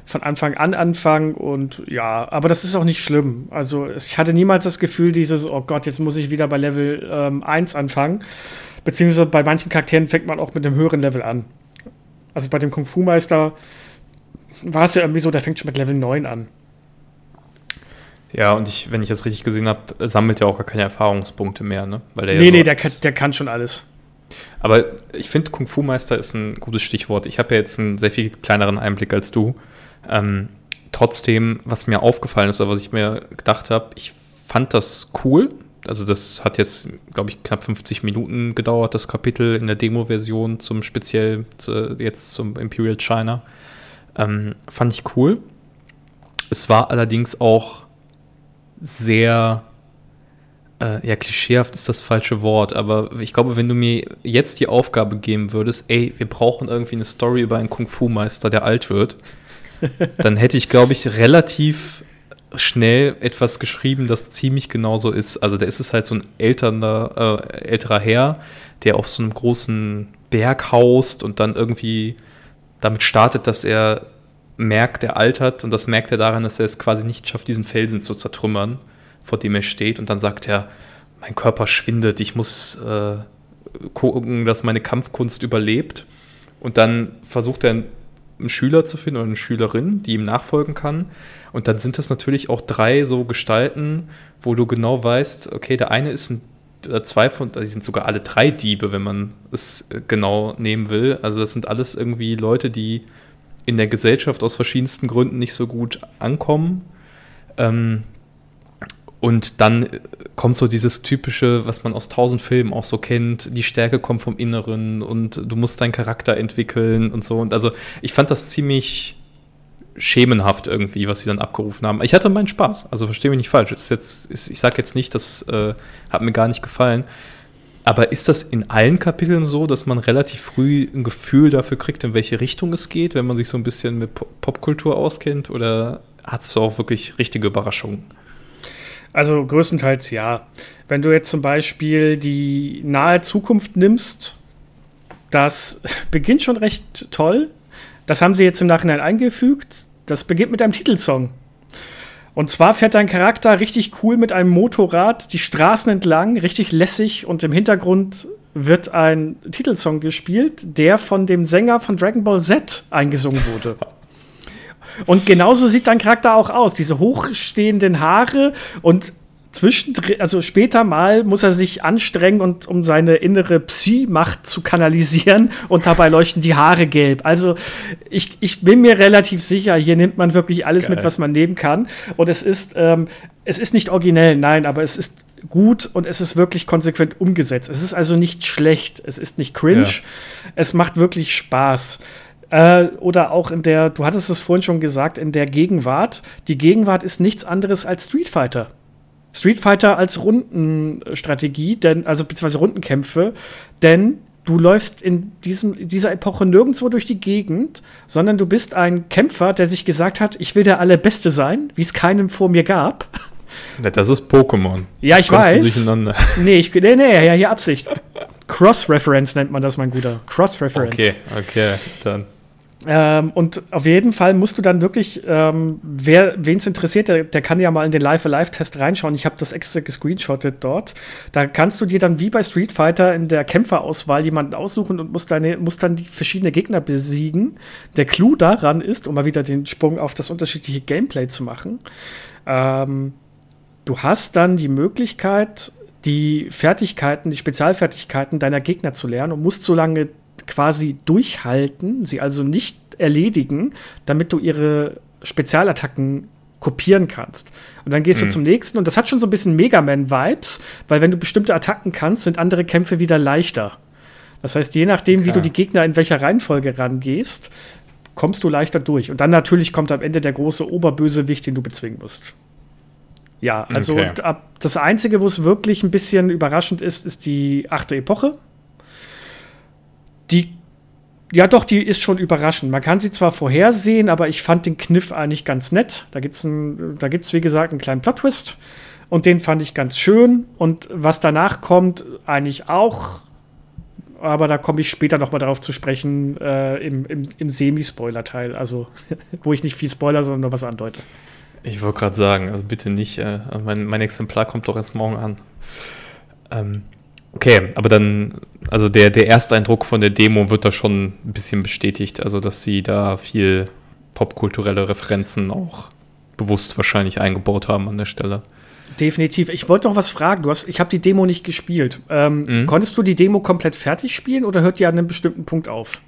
von Anfang an anfangen und ja, aber das ist auch nicht schlimm. Also ich hatte niemals das Gefühl, dieses, oh Gott, jetzt muss ich wieder bei Level ähm, 1 anfangen. Beziehungsweise bei manchen Charakteren fängt man auch mit einem höheren Level an. Also bei dem Kung Fu Meister war es ja irgendwie so, der fängt schon mit Level 9 an. Ja, und ich, wenn ich das richtig gesehen habe, sammelt er auch gar keine Erfahrungspunkte mehr, ne? Weil der nee, ja so nee, der kann, der kann schon alles. Aber ich finde, Kung Fu Meister ist ein gutes Stichwort. Ich habe ja jetzt einen sehr viel kleineren Einblick als du. Ähm, trotzdem, was mir aufgefallen ist, oder was ich mir gedacht habe, ich fand das cool. Also das hat jetzt, glaube ich, knapp 50 Minuten gedauert, das Kapitel in der Demo-Version zum speziell zu, jetzt zum Imperial China. Ähm, fand ich cool. Es war allerdings auch sehr, äh, ja, klischeehaft ist das falsche Wort, aber ich glaube, wenn du mir jetzt die Aufgabe geben würdest, ey, wir brauchen irgendwie eine Story über einen Kung-Fu-Meister, der alt wird, dann hätte ich, glaube ich, relativ schnell etwas geschrieben, das ziemlich genauso ist. Also der ist es halt so ein älterer, äh, älterer Herr, der auf so einem großen Berg haust und dann irgendwie damit startet, dass er merkt, er altert und das merkt er daran, dass er es quasi nicht schafft, diesen Felsen zu zertrümmern, vor dem er steht und dann sagt er, mein Körper schwindet, ich muss äh, gucken, dass meine Kampfkunst überlebt und dann versucht er einen Schüler zu finden oder eine Schülerin, die ihm nachfolgen kann. Und dann sind das natürlich auch drei so Gestalten, wo du genau weißt, okay, der eine ist ein zwei von, also die sind sogar alle drei Diebe, wenn man es genau nehmen will. Also das sind alles irgendwie Leute, die in der Gesellschaft aus verschiedensten Gründen nicht so gut ankommen. Ähm, und dann kommt so dieses typische, was man aus tausend Filmen auch so kennt, die Stärke kommt vom Inneren und du musst deinen Charakter entwickeln und so. Und also ich fand das ziemlich schemenhaft irgendwie, was sie dann abgerufen haben. Ich hatte meinen Spaß, also verstehe mich nicht falsch. Ist jetzt, ist, ich sage jetzt nicht, das äh, hat mir gar nicht gefallen. Aber ist das in allen Kapiteln so, dass man relativ früh ein Gefühl dafür kriegt, in welche Richtung es geht, wenn man sich so ein bisschen mit Popkultur auskennt? Oder hat es auch wirklich richtige Überraschungen? Also größtenteils ja. Wenn du jetzt zum Beispiel die nahe Zukunft nimmst, das beginnt schon recht toll. Das haben sie jetzt im Nachhinein eingefügt. Das beginnt mit einem Titelsong. Und zwar fährt dein Charakter richtig cool mit einem Motorrad die Straßen entlang, richtig lässig und im Hintergrund wird ein Titelsong gespielt, der von dem Sänger von Dragon Ball Z eingesungen wurde. Und genauso sieht dein Charakter auch aus. Diese hochstehenden Haare und zwischendrin, also später mal muss er sich anstrengen, und, um seine innere Psy-Macht zu kanalisieren und dabei leuchten die Haare gelb. Also ich, ich bin mir relativ sicher, hier nimmt man wirklich alles Geil. mit, was man nehmen kann. Und es ist, ähm, es ist nicht originell, nein, aber es ist gut und es ist wirklich konsequent umgesetzt. Es ist also nicht schlecht, es ist nicht cringe, ja. es macht wirklich Spaß. Äh, oder auch in der, du hattest es vorhin schon gesagt, in der Gegenwart. Die Gegenwart ist nichts anderes als Street Fighter. Street Fighter als Rundenstrategie, denn, also beziehungsweise Rundenkämpfe, denn du läufst in diesem, dieser Epoche nirgendwo durch die Gegend, sondern du bist ein Kämpfer, der sich gesagt hat, ich will der Allerbeste sein, wie es keinen vor mir gab. Das ist Pokémon. Ja, ich weiß. Nee, ich, nee, nee, ja, hier Absicht. Cross-Reference nennt man das, mein Guter. Cross-Reference. Okay, okay, dann. Ähm, und auf jeden Fall musst du dann wirklich, ähm, wer wen es interessiert, der, der, kann ja mal in den Live-Alive-Test reinschauen. Ich habe das extra gescreenshottet dort. Da kannst du dir dann wie bei Street Fighter in der Kämpferauswahl jemanden aussuchen und musst, deine, musst dann die verschiedenen Gegner besiegen. Der Clou daran ist, um mal wieder den Sprung auf das unterschiedliche Gameplay zu machen, ähm, du hast dann die Möglichkeit, die Fertigkeiten, die Spezialfertigkeiten deiner Gegner zu lernen und musst so lange quasi durchhalten, sie also nicht erledigen, damit du ihre Spezialattacken kopieren kannst. Und dann gehst mhm. du zum nächsten und das hat schon so ein bisschen Mega Man-Vibes, weil wenn du bestimmte Attacken kannst, sind andere Kämpfe wieder leichter. Das heißt, je nachdem, okay. wie du die Gegner in welcher Reihenfolge rangehst, kommst du leichter durch. Und dann natürlich kommt am Ende der große Oberbösewicht, den du bezwingen musst. Ja, also okay. das Einzige, wo es wirklich ein bisschen überraschend ist, ist die achte Epoche die, ja doch, die ist schon überraschend. Man kann sie zwar vorhersehen, aber ich fand den Kniff eigentlich ganz nett. Da gibt es, wie gesagt, einen kleinen Plot-Twist. Und den fand ich ganz schön. Und was danach kommt, eigentlich auch. Aber da komme ich später noch mal darauf zu sprechen, äh, im, im, im Semi-Spoiler-Teil. Also, wo ich nicht viel Spoiler, sondern nur was andeute. Ich wollte gerade sagen, also bitte nicht. Äh, mein, mein Exemplar kommt doch erst morgen an. Ähm, Okay, aber dann, also der, der Ersteindruck von der Demo wird da schon ein bisschen bestätigt. Also, dass sie da viel popkulturelle Referenzen auch bewusst wahrscheinlich eingebaut haben an der Stelle. Definitiv. Ich wollte noch was fragen. Du hast, ich habe die Demo nicht gespielt. Ähm, mhm. Konntest du die Demo komplett fertig spielen oder hört die an einem bestimmten Punkt auf?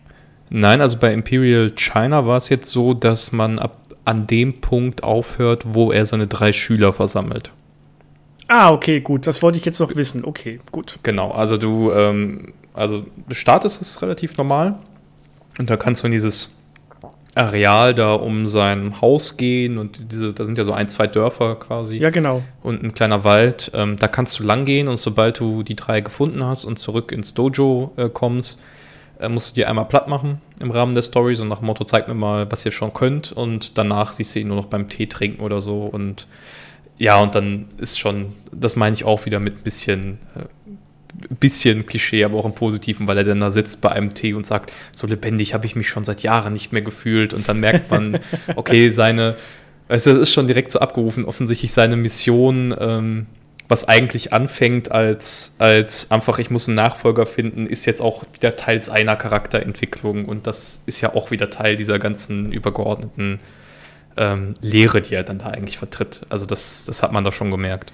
Nein, also bei Imperial China war es jetzt so, dass man ab an dem Punkt aufhört, wo er seine drei Schüler versammelt. Ah, okay, gut. Das wollte ich jetzt noch wissen. Okay, gut. Genau, also du, ähm, also du startest es relativ normal und da kannst du in dieses Areal da um sein Haus gehen und diese, da sind ja so ein, zwei Dörfer quasi. Ja, genau. Und ein kleiner Wald. Ähm, da kannst du lang gehen und sobald du die drei gefunden hast und zurück ins Dojo äh, kommst, äh, musst du dir einmal platt machen im Rahmen der Story, so nach dem Motto, zeig mir mal, was ihr schon könnt und danach siehst du ihn nur noch beim Tee trinken oder so und ja, und dann ist schon, das meine ich auch wieder mit ein bisschen, äh, bisschen Klischee, aber auch im Positiven, weil er dann da sitzt bei einem Tee und sagt, so lebendig habe ich mich schon seit Jahren nicht mehr gefühlt. Und dann merkt man, okay, seine, weißt du, das ist schon direkt so abgerufen, offensichtlich seine Mission, ähm, was eigentlich anfängt als, als einfach, ich muss einen Nachfolger finden, ist jetzt auch wieder Teil seiner Charakterentwicklung. Und das ist ja auch wieder Teil dieser ganzen übergeordneten ähm, Lehre, die er dann da eigentlich vertritt. Also das, das hat man da schon gemerkt.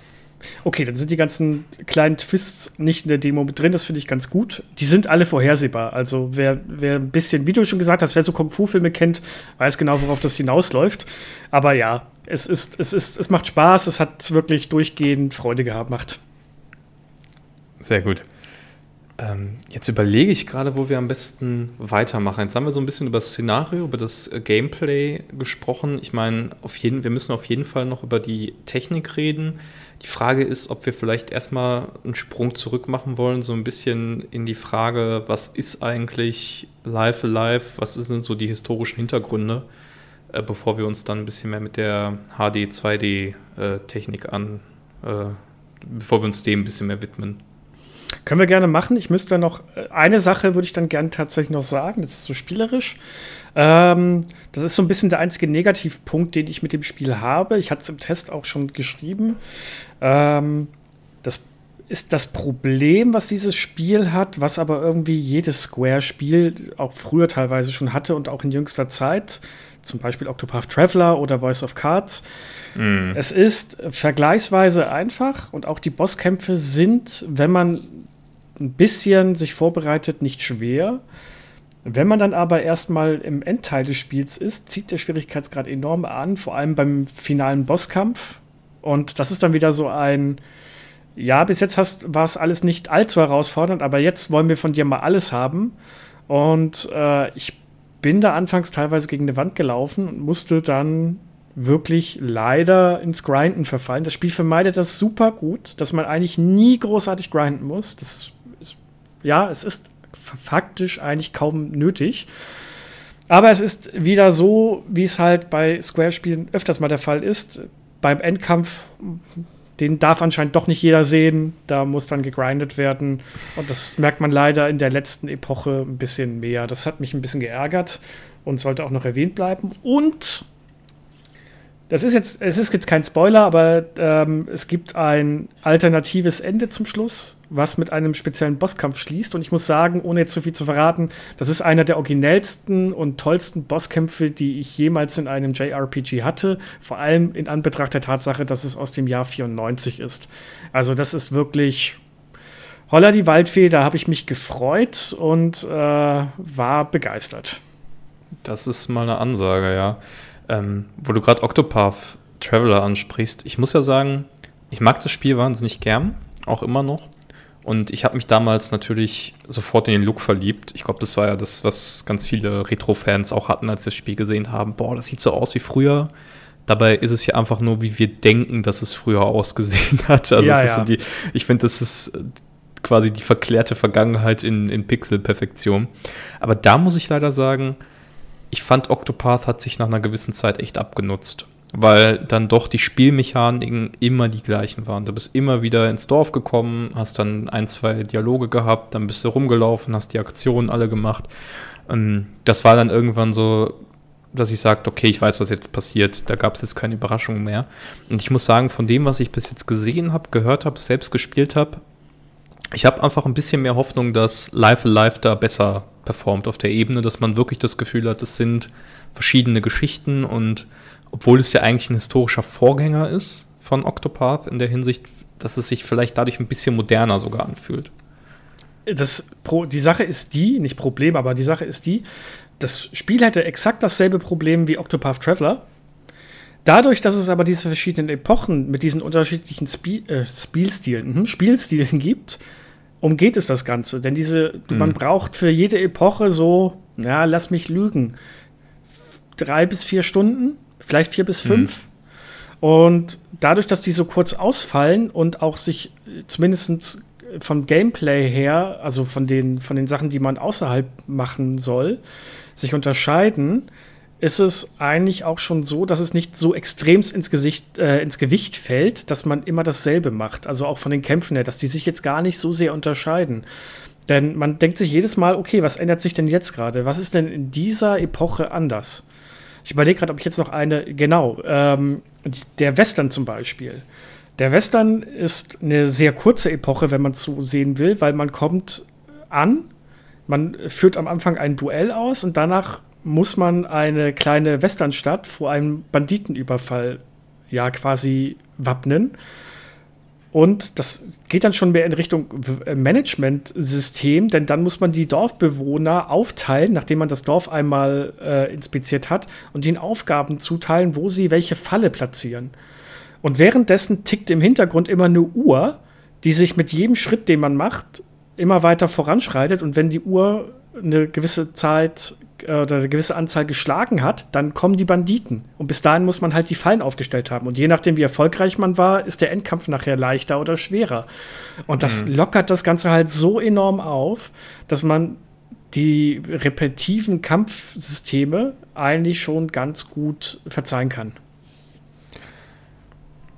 Okay, dann sind die ganzen kleinen Twists nicht in der Demo mit drin, das finde ich ganz gut. Die sind alle vorhersehbar. Also wer, wer ein bisschen, wie du schon gesagt hast, wer so Kung-Fu-Filme kennt, weiß genau, worauf das hinausläuft. Aber ja, es ist, es ist, es macht Spaß, es hat wirklich durchgehend Freude gemacht. Sehr gut. Ähm, jetzt überlege ich gerade, wo wir am besten weitermachen. Jetzt haben wir so ein bisschen über das Szenario, über das äh, Gameplay gesprochen. Ich meine, auf jeden, wir müssen auf jeden Fall noch über die Technik reden. Die Frage ist, ob wir vielleicht erstmal einen Sprung zurück machen wollen, so ein bisschen in die Frage, was ist eigentlich Live Alive, was sind so die historischen Hintergründe, äh, bevor wir uns dann ein bisschen mehr mit der HD 2D-Technik äh, äh, bevor wir uns dem ein bisschen mehr widmen. Können wir gerne machen. Ich müsste noch, äh, eine Sache würde ich dann gerne tatsächlich noch sagen, das ist so spielerisch. Ähm, das ist so ein bisschen der einzige Negativpunkt, den ich mit dem Spiel habe. Ich hatte es im Test auch schon geschrieben. Ähm, das ist das Problem, was dieses Spiel hat, was aber irgendwie jedes Square-Spiel auch früher teilweise schon hatte und auch in jüngster Zeit, zum Beispiel Octopath Traveler oder Voice of Cards. Mm. Es ist vergleichsweise einfach und auch die Bosskämpfe sind, wenn man ein bisschen sich vorbereitet, nicht schwer. Wenn man dann aber erstmal im Endteil des Spiels ist, zieht der Schwierigkeitsgrad enorm an, vor allem beim finalen Bosskampf. Und das ist dann wieder so ein, ja, bis jetzt war es alles nicht allzu herausfordernd, aber jetzt wollen wir von dir mal alles haben. Und äh, ich bin da anfangs teilweise gegen eine Wand gelaufen und musste dann wirklich leider ins Grinden verfallen. Das Spiel vermeidet das super gut, dass man eigentlich nie großartig grinden muss. Das ja, es ist faktisch eigentlich kaum nötig. Aber es ist wieder so, wie es halt bei Square-Spielen öfters mal der Fall ist. Beim Endkampf, den darf anscheinend doch nicht jeder sehen. Da muss dann gegrindet werden. Und das merkt man leider in der letzten Epoche ein bisschen mehr. Das hat mich ein bisschen geärgert und sollte auch noch erwähnt bleiben. Und das ist jetzt, es ist jetzt kein Spoiler, aber ähm, es gibt ein alternatives Ende zum Schluss, was mit einem speziellen Bosskampf schließt. Und ich muss sagen, ohne jetzt zu viel zu verraten, das ist einer der originellsten und tollsten Bosskämpfe, die ich jemals in einem JRPG hatte. Vor allem in Anbetracht der Tatsache, dass es aus dem Jahr 94 ist. Also, das ist wirklich. Holla die Waldfee, da habe ich mich gefreut und äh, war begeistert. Das ist mal eine Ansage, ja. Ähm, wo du gerade Octopath Traveler ansprichst, ich muss ja sagen, ich mag das Spiel wahnsinnig gern, auch immer noch. Und ich habe mich damals natürlich sofort in den Look verliebt. Ich glaube, das war ja das, was ganz viele Retro-Fans auch hatten, als sie das Spiel gesehen haben. Boah, das sieht so aus wie früher. Dabei ist es ja einfach nur, wie wir denken, dass es früher ausgesehen hat. Also ja, ja. So die, ich finde, das ist quasi die verklärte Vergangenheit in, in Pixel-Perfektion. Aber da muss ich leider sagen, ich fand Octopath hat sich nach einer gewissen Zeit echt abgenutzt, weil dann doch die Spielmechaniken immer die gleichen waren. Du bist immer wieder ins Dorf gekommen, hast dann ein, zwei Dialoge gehabt, dann bist du rumgelaufen, hast die Aktionen alle gemacht. Ähm, das war dann irgendwann so, dass ich sagte, okay, ich weiß, was jetzt passiert. Da gab es jetzt keine Überraschungen mehr. Und ich muss sagen, von dem, was ich bis jetzt gesehen habe, gehört habe, selbst gespielt habe, ich habe einfach ein bisschen mehr Hoffnung, dass Life Alive da besser performt auf der Ebene, dass man wirklich das Gefühl hat, es sind verschiedene Geschichten und obwohl es ja eigentlich ein historischer Vorgänger ist von Octopath in der Hinsicht, dass es sich vielleicht dadurch ein bisschen moderner sogar anfühlt. Das Pro, die Sache ist die, nicht Problem, aber die Sache ist die, das Spiel hätte exakt dasselbe Problem wie Octopath Traveler. Dadurch, dass es aber diese verschiedenen Epochen mit diesen unterschiedlichen Spie äh, Spielstilen, hm, Spielstilen gibt, umgeht es das Ganze. Denn diese, mhm. man braucht für jede Epoche so, ja, lass mich lügen, drei bis vier Stunden, vielleicht vier bis mhm. fünf. Mhm. Und dadurch, dass die so kurz ausfallen und auch sich zumindest vom Gameplay her, also von den, von den Sachen, die man außerhalb machen soll, sich unterscheiden, ist es eigentlich auch schon so, dass es nicht so extremst ins, äh, ins Gewicht fällt, dass man immer dasselbe macht. Also auch von den Kämpfen her, dass die sich jetzt gar nicht so sehr unterscheiden. Denn man denkt sich jedes Mal, okay, was ändert sich denn jetzt gerade? Was ist denn in dieser Epoche anders? Ich überlege gerade, ob ich jetzt noch eine, genau, ähm, der Western zum Beispiel. Der Western ist eine sehr kurze Epoche, wenn man so sehen will, weil man kommt an, man führt am Anfang ein Duell aus und danach muss man eine kleine Westernstadt vor einem Banditenüberfall ja quasi wappnen. Und das geht dann schon mehr in Richtung Management-System, denn dann muss man die Dorfbewohner aufteilen, nachdem man das Dorf einmal äh, inspiziert hat, und ihnen Aufgaben zuteilen, wo sie welche Falle platzieren. Und währenddessen tickt im Hintergrund immer eine Uhr, die sich mit jedem Schritt, den man macht, immer weiter voranschreitet. Und wenn die Uhr eine gewisse Zeit äh, oder eine gewisse Anzahl geschlagen hat, dann kommen die Banditen. Und bis dahin muss man halt die Fallen aufgestellt haben. Und je nachdem, wie erfolgreich man war, ist der Endkampf nachher leichter oder schwerer. Und das mhm. lockert das Ganze halt so enorm auf, dass man die repetitiven Kampfsysteme eigentlich schon ganz gut verzeihen kann.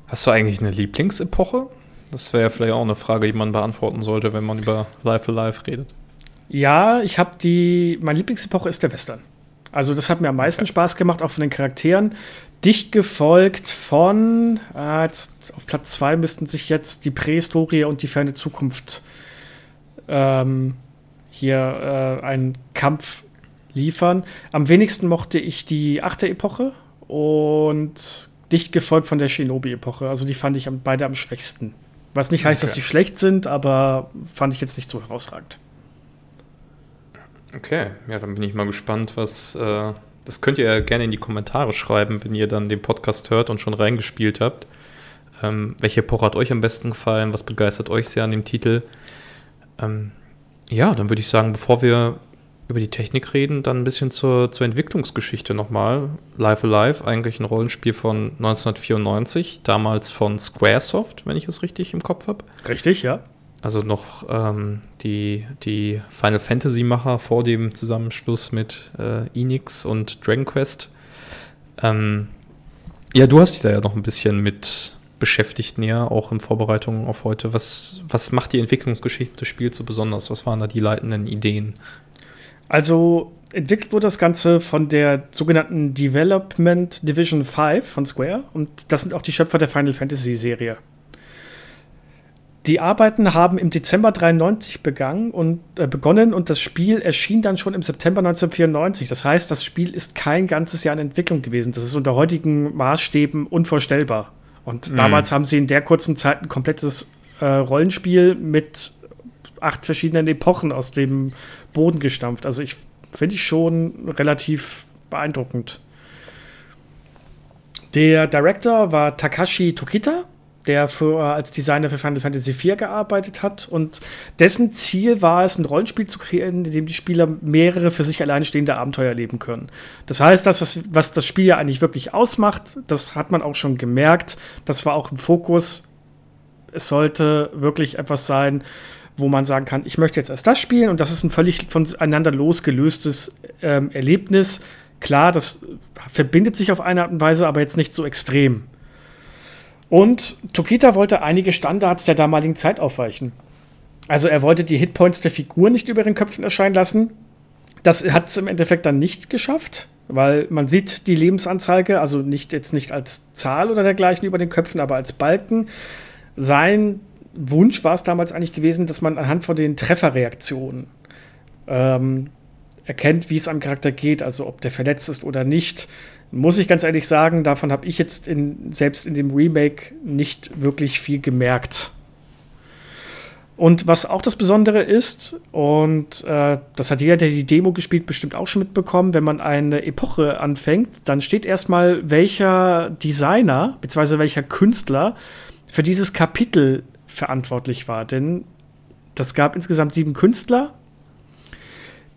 Hast du eigentlich eine Lieblingsepoche? Das wäre ja vielleicht auch eine Frage, die man beantworten sollte, wenn man über Life Alive redet. Ja, ich habe die. Meine Lieblingsepoche ist der Western. Also, das hat mir am meisten okay. Spaß gemacht, auch von den Charakteren. Dicht gefolgt von. Ah, jetzt auf Platz 2 müssten sich jetzt die Prähistorie und die ferne Zukunft ähm, hier äh, einen Kampf liefern. Am wenigsten mochte ich die achte Epoche und dicht gefolgt von der Shinobi-Epoche. Also die fand ich beide am schwächsten. Was nicht heißt, okay. dass sie schlecht sind, aber fand ich jetzt nicht so herausragend. Okay, ja, dann bin ich mal gespannt, was. Äh, das könnt ihr ja gerne in die Kommentare schreiben, wenn ihr dann den Podcast hört und schon reingespielt habt. Ähm, welche Epoche hat euch am besten gefallen? Was begeistert euch sehr an dem Titel? Ähm, ja, dann würde ich sagen, bevor wir über die Technik reden, dann ein bisschen zur, zur Entwicklungsgeschichte nochmal. Life Alive, eigentlich ein Rollenspiel von 1994, damals von Squaresoft, wenn ich es richtig im Kopf habe. Richtig, ja. Also noch ähm, die, die Final Fantasy-Macher vor dem Zusammenschluss mit äh, Enix und Dragon Quest. Ähm, ja, du hast dich da ja noch ein bisschen mit beschäftigt näher, auch in Vorbereitung auf heute. Was, was macht die Entwicklungsgeschichte des Spiels so besonders? Was waren da die leitenden Ideen? Also entwickelt wurde das Ganze von der sogenannten Development Division 5 von Square und das sind auch die Schöpfer der Final Fantasy Serie. Die Arbeiten haben im Dezember 93 begangen und, äh, begonnen und das Spiel erschien dann schon im September 1994. Das heißt, das Spiel ist kein ganzes Jahr in Entwicklung gewesen. Das ist unter heutigen Maßstäben unvorstellbar. Und mhm. damals haben sie in der kurzen Zeit ein komplettes äh, Rollenspiel mit acht verschiedenen Epochen aus dem Boden gestampft. Also ich finde ich schon relativ beeindruckend. Der Director war Takashi Tokita, der für, als Designer für Final Fantasy IV gearbeitet hat. Und dessen Ziel war es, ein Rollenspiel zu kreieren, in dem die Spieler mehrere für sich alleinstehende Abenteuer erleben können. Das heißt, das, was, was das Spiel ja eigentlich wirklich ausmacht, das hat man auch schon gemerkt. Das war auch im Fokus. Es sollte wirklich etwas sein, wo man sagen kann, ich möchte jetzt erst das spielen und das ist ein völlig voneinander losgelöstes ähm, Erlebnis. Klar, das verbindet sich auf eine Art und Weise, aber jetzt nicht so extrem. Und Tokita wollte einige Standards der damaligen Zeit aufweichen. Also er wollte die Hitpoints der Figur nicht über den Köpfen erscheinen lassen. Das hat es im Endeffekt dann nicht geschafft, weil man sieht die Lebensanzeige, also nicht jetzt nicht als Zahl oder dergleichen über den Köpfen, aber als Balken. Sein Wunsch war es damals eigentlich gewesen, dass man anhand von den Trefferreaktionen ähm, erkennt, wie es am Charakter geht, also ob der verletzt ist oder nicht. Muss ich ganz ehrlich sagen, davon habe ich jetzt in, selbst in dem Remake nicht wirklich viel gemerkt. Und was auch das Besondere ist, und äh, das hat jeder, der die Demo gespielt, bestimmt auch schon mitbekommen, wenn man eine Epoche anfängt, dann steht erstmal, welcher Designer bzw. welcher Künstler für dieses Kapitel verantwortlich war. Denn das gab insgesamt sieben Künstler,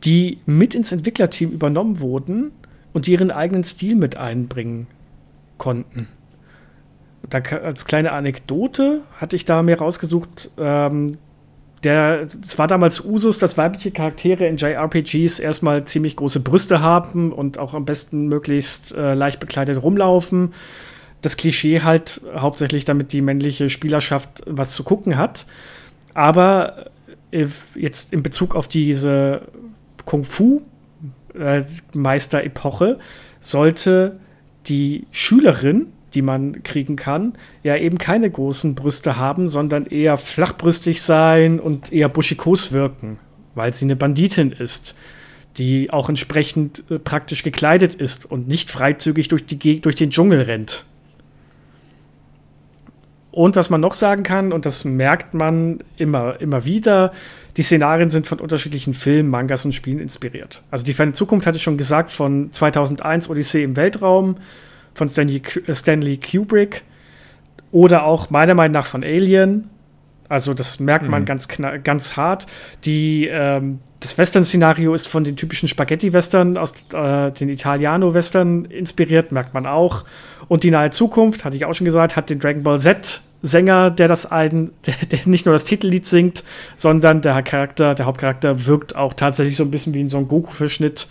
die mit ins Entwicklerteam übernommen wurden und ihren eigenen Stil mit einbringen konnten. Da, als kleine Anekdote hatte ich da mir rausgesucht, ähm, der, es war damals Usus, dass weibliche Charaktere in JRPGs erstmal ziemlich große Brüste haben und auch am besten möglichst äh, leicht bekleidet rumlaufen das Klischee halt hauptsächlich, damit die männliche Spielerschaft was zu gucken hat. Aber äh, jetzt in Bezug auf diese Kung-Fu-Meister-Epoche äh, sollte die Schülerin, die man kriegen kann, ja eben keine großen Brüste haben, sondern eher flachbrüstig sein und eher buschikos wirken, weil sie eine Banditin ist, die auch entsprechend äh, praktisch gekleidet ist und nicht freizügig durch, die, durch den Dschungel rennt. Und was man noch sagen kann, und das merkt man immer, immer wieder, die Szenarien sind von unterschiedlichen Filmen, Mangas und Spielen inspiriert. Also die ferne Zukunft hatte ich schon gesagt, von 2001 Odyssee im Weltraum, von Stanley, Stanley Kubrick oder auch meiner Meinung nach von Alien. Also das merkt man mhm. ganz, ganz hart. Die, ähm, das Western-Szenario ist von den typischen Spaghetti-Western aus äh, den Italiano-Western inspiriert, merkt man auch. Und die nahe Zukunft, hatte ich auch schon gesagt, hat den Dragon Ball Z Sänger, der das ein, der, der, nicht nur das Titellied singt, sondern der Charakter, der Hauptcharakter wirkt auch tatsächlich so ein bisschen wie in so einem Goku-Verschnitt.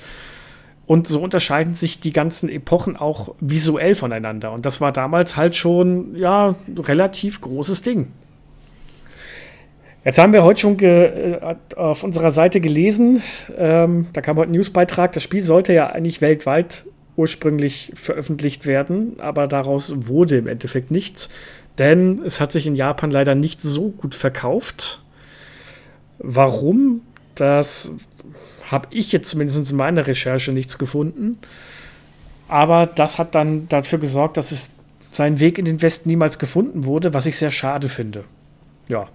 Und so unterscheiden sich die ganzen Epochen auch visuell voneinander. Und das war damals halt schon, ja, relativ großes Ding. Jetzt haben wir heute schon äh, auf unserer Seite gelesen, ähm, da kam heute ein Newsbeitrag, das Spiel sollte ja eigentlich weltweit ursprünglich veröffentlicht werden, aber daraus wurde im Endeffekt nichts, denn es hat sich in Japan leider nicht so gut verkauft. Warum? Das habe ich jetzt zumindest in meiner Recherche nichts gefunden. Aber das hat dann dafür gesorgt, dass es seinen Weg in den Westen niemals gefunden wurde, was ich sehr schade finde. Ja.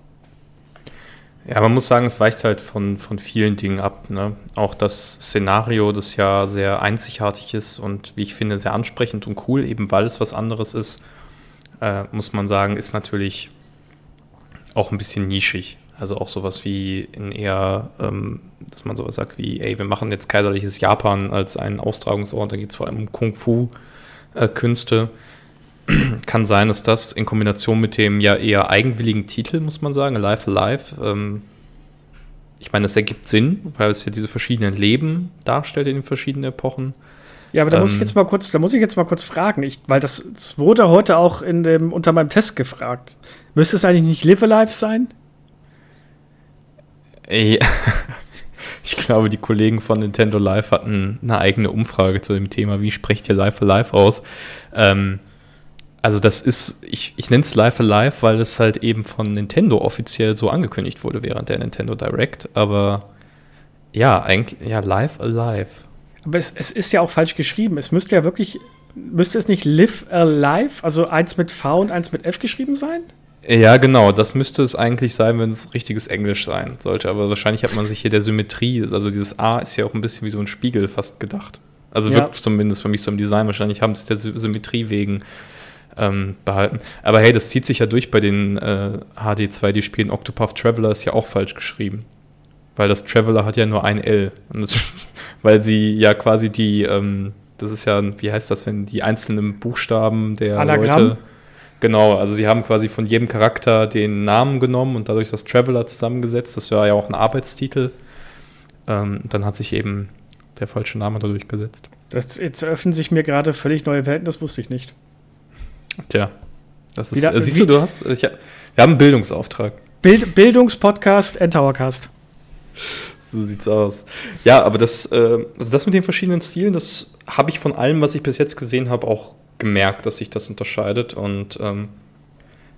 Ja, man muss sagen, es weicht halt von, von vielen Dingen ab. Ne? Auch das Szenario, das ja sehr einzigartig ist und wie ich finde, sehr ansprechend und cool, eben weil es was anderes ist, äh, muss man sagen, ist natürlich auch ein bisschen nischig. Also auch sowas wie in eher, ähm, dass man sowas sagt wie, ey, wir machen jetzt kaiserliches Japan als einen Austragungsort, da geht es vor allem um Kung-Fu-Künste. Äh, Kann sein, dass das in Kombination mit dem ja eher eigenwilligen Titel, muss man sagen, Alive Alive, ähm, ich meine, das ergibt Sinn, weil es ja diese verschiedenen Leben darstellt in den verschiedenen Epochen. Ja, aber da ähm, muss ich ähm, jetzt mal kurz, da muss ich jetzt mal kurz fragen, ich, weil das, das wurde heute auch in dem, unter meinem Test gefragt. Müsste es eigentlich nicht Live Alive sein? Ich glaube, die Kollegen von Nintendo Live hatten eine eigene Umfrage zu dem Thema, wie sprecht ihr Live Alive aus? Ähm, also das ist, ich, ich nenne es Live Alive, weil es halt eben von Nintendo offiziell so angekündigt wurde während der Nintendo Direct, aber ja, eigentlich, ja, Live Alive. Aber es, es ist ja auch falsch geschrieben. Es müsste ja wirklich, müsste es nicht Live Alive, also eins mit V und eins mit F geschrieben sein? Ja, genau, das müsste es eigentlich sein, wenn es richtiges Englisch sein sollte. Aber wahrscheinlich hat man sich hier der Symmetrie, also dieses A ist ja auch ein bisschen wie so ein Spiegel fast gedacht. Also ja. wirkt zumindest für mich so im Design. Wahrscheinlich haben sie es der Symmetrie wegen ähm, behalten. Aber hey, das zieht sich ja durch bei den äh, HD2D-Spielen. Octopath Traveler ist ja auch falsch geschrieben. Weil das Traveler hat ja nur ein L. Das, weil sie ja quasi die, ähm, das ist ja, wie heißt das, wenn die einzelnen Buchstaben der Anagramm. Leute Genau, also sie haben quasi von jedem Charakter den Namen genommen und dadurch das Traveler zusammengesetzt. Das war ja auch ein Arbeitstitel. Ähm, dann hat sich eben der falsche Name dadurch gesetzt. Das, jetzt eröffnen sich mir gerade völlig neue Welten, das wusste ich nicht. Tja, das ist, Wieder, äh, siehst du, du hast, ich, wir haben einen Bildungsauftrag. Bild, Bildungspodcast, Endtowercast. So sieht's aus. Ja, aber das, äh, also das mit den verschiedenen Stilen, das habe ich von allem, was ich bis jetzt gesehen habe, auch gemerkt, dass sich das unterscheidet. Und ähm,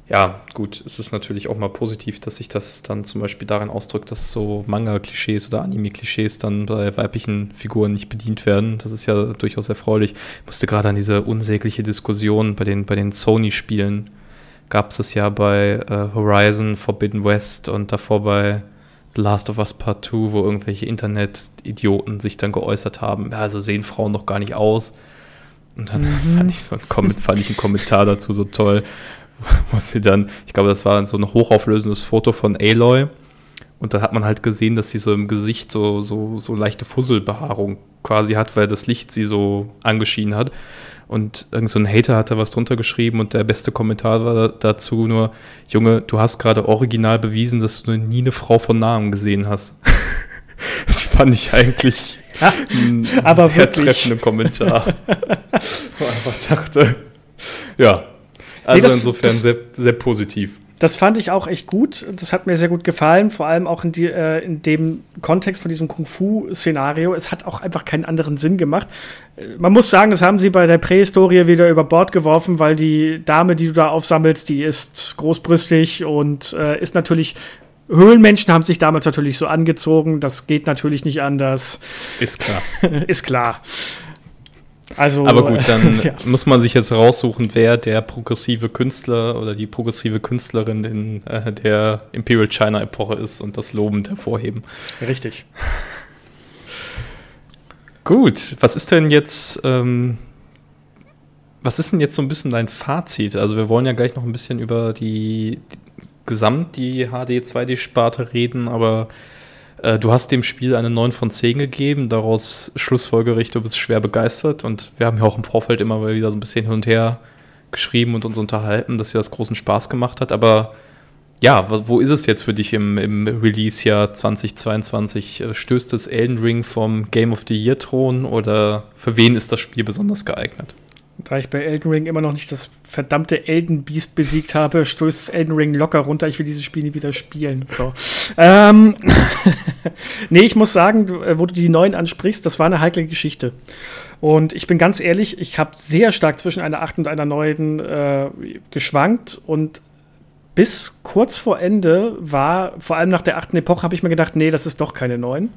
ja, gut, es ist natürlich auch mal positiv, dass sich das dann zum Beispiel darin ausdrückt, dass so Manga-Klischees oder Anime-Klischees dann bei weiblichen Figuren nicht bedient werden. Das ist ja durchaus erfreulich. Ich musste gerade an diese unsägliche Diskussion bei den, bei den Sony-Spielen gab es das ja bei äh, Horizon Forbidden West und davor bei The Last of Us Part 2, wo irgendwelche Internet-Idioten sich dann geäußert haben, ja, so sehen Frauen doch gar nicht aus. Und dann mhm. fand, ich so einen fand ich einen Kommentar dazu so toll, wo sie dann, ich glaube, das war dann so ein hochauflösendes Foto von Aloy. Und da hat man halt gesehen, dass sie so im Gesicht so, so, so leichte Fusselbehaarung quasi hat, weil das Licht sie so angeschienen hat. Und irgend so ein Hater hat da was drunter geschrieben und der beste Kommentar war dazu nur, Junge, du hast gerade original bewiesen, dass du nie eine Frau von Namen gesehen hast. das fand ich eigentlich ein aber sehr wirklich. treffenden Kommentar. Wo einfach dachte, ja, also nee, das, insofern das, sehr, sehr positiv. Das fand ich auch echt gut. Das hat mir sehr gut gefallen, vor allem auch in, die, äh, in dem Kontext von diesem Kung-Fu-Szenario. Es hat auch einfach keinen anderen Sinn gemacht. Äh, man muss sagen, das haben sie bei der Prähistorie wieder über Bord geworfen, weil die Dame, die du da aufsammelst, die ist großbrüstig und äh, ist natürlich Höhlenmenschen haben sich damals natürlich so angezogen. Das geht natürlich nicht anders. Ist klar. ist klar. Also, Aber gut, dann ja. muss man sich jetzt raussuchen, wer der progressive Künstler oder die progressive Künstlerin in äh, der Imperial China Epoche ist und das lobend hervorheben. Richtig. Gut, was ist denn jetzt, ähm, was ist denn jetzt so ein bisschen dein Fazit? Also wir wollen ja gleich noch ein bisschen über die, die gesamt die HD 2D-Sparte reden, aber äh, du hast dem Spiel eine 9 von 10 gegeben, daraus schlussfolgerlich, du bist schwer begeistert und wir haben ja auch im Vorfeld immer wieder so ein bisschen hin und her geschrieben und uns unterhalten, dass dir das großen Spaß gemacht hat, aber ja, wo ist es jetzt für dich im, im Release-Jahr 2022? Äh, stößt das Elden Ring vom Game of the Year-Thron oder für wen ist das Spiel besonders geeignet? Da ich bei Elden Ring immer noch nicht das verdammte Elden Beast besiegt habe, stößt Elden Ring locker runter. Ich will dieses Spiel nie wieder spielen. So. ähm, nee, ich muss sagen, äh, wo du die neuen ansprichst, das war eine heikle Geschichte. Und ich bin ganz ehrlich, ich habe sehr stark zwischen einer 8 und einer 9 äh, geschwankt und bis kurz vor Ende war, vor allem nach der achten Epoche, habe ich mir gedacht, nee, das ist doch keine 9